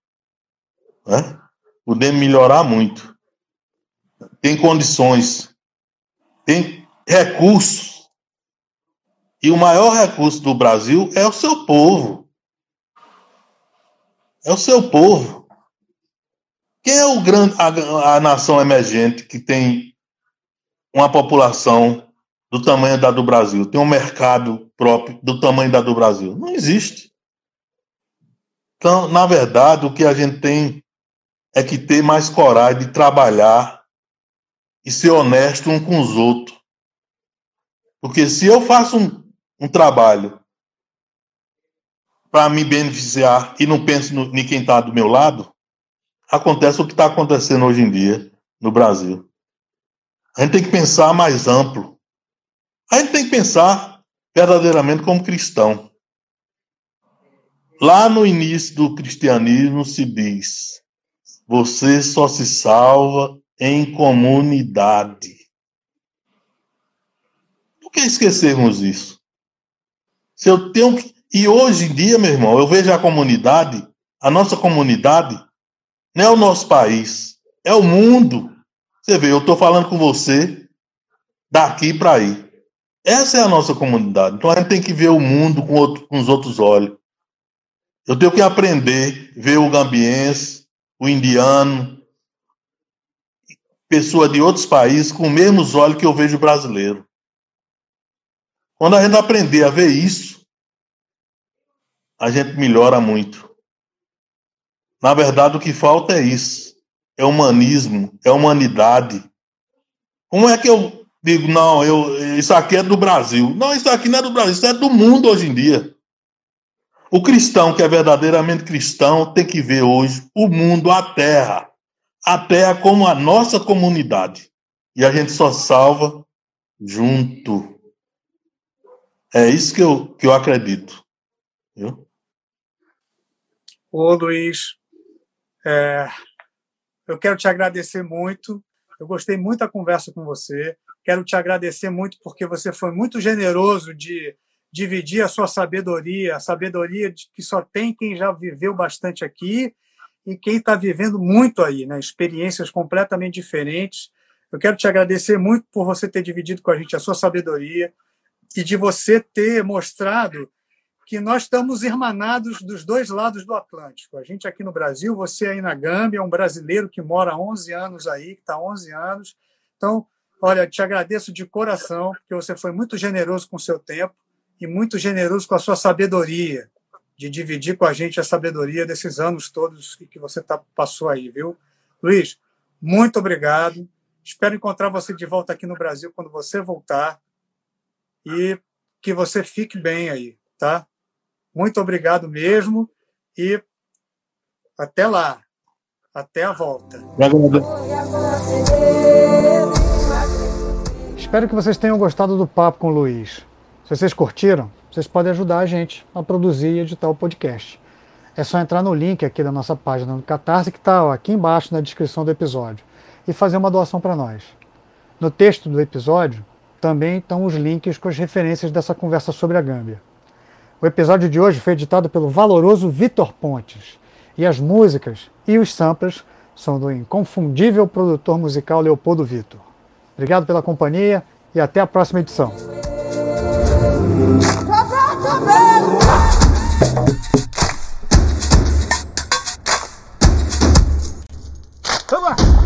Né? Podemos melhorar muito. Tem condições, tem recursos. E o maior recurso do Brasil é o seu povo. É o seu povo. Quem é o grande, a, a nação emergente que tem uma população do tamanho da do Brasil, tem um mercado próprio do tamanho da do Brasil. Não existe. Então, na verdade, o que a gente tem é que ter mais coragem de trabalhar e ser honesto um com os outros. Porque se eu faço um, um trabalho para me beneficiar e não penso em quem está do meu lado, acontece o que está acontecendo hoje em dia no Brasil. A gente tem que pensar mais amplo. A gente tem que pensar verdadeiramente como cristão. Lá no início do cristianismo se diz: você só se salva em comunidade. Por que esquecermos isso? Se eu tenho. E hoje em dia, meu irmão, eu vejo a comunidade, a nossa comunidade, não é o nosso país, é o mundo. Você vê, eu estou falando com você daqui para aí. Essa é a nossa comunidade. Então a gente tem que ver o mundo com, outro, com os outros olhos. Eu tenho que aprender, ver o gambiense, o indiano, pessoa de outros países com os mesmos olhos que eu vejo o brasileiro. Quando a gente aprender a ver isso, a gente melhora muito. Na verdade, o que falta é isso. É humanismo, é humanidade. Como é que eu digo, não, eu, isso aqui é do Brasil. Não, isso aqui não é do Brasil, isso é do mundo hoje em dia. O cristão que é verdadeiramente cristão tem que ver hoje o mundo, a terra. A terra como a nossa comunidade. E a gente só salva junto. É isso que eu, que eu acredito. Viu? Ô, Luiz, é, eu quero te agradecer muito. Eu gostei muito da conversa com você. Quero te agradecer muito porque você foi muito generoso de dividir a sua sabedoria, a sabedoria que só tem quem já viveu bastante aqui e quem está vivendo muito aí, né? experiências completamente diferentes. Eu quero te agradecer muito por você ter dividido com a gente a sua sabedoria e de você ter mostrado que nós estamos irmanados dos dois lados do Atlântico. A gente aqui no Brasil, você aí na Gâmbia, um brasileiro que mora há 11 anos aí, que está há 11 anos. Então, olha, te agradeço de coração, porque você foi muito generoso com o seu tempo e muito generoso com a sua sabedoria, de dividir com a gente a sabedoria desses anos todos que você tá, passou aí, viu? Luiz, muito obrigado. Espero encontrar você de volta aqui no Brasil quando você voltar e que você fique bem aí, tá? Muito obrigado mesmo e até lá. Até a volta. Espero que vocês tenham gostado do papo com o Luiz. Se vocês curtiram, vocês podem ajudar a gente a produzir e editar o podcast. É só entrar no link aqui da nossa página no Catarse, que está aqui embaixo na descrição do episódio, e fazer uma doação para nós. No texto do episódio também estão os links com as referências dessa conversa sobre a Gâmbia. O episódio de hoje foi editado pelo valoroso Vitor Pontes. E as músicas e os samples são do inconfundível produtor musical Leopoldo Vitor. Obrigado pela companhia e até a próxima edição. Come on.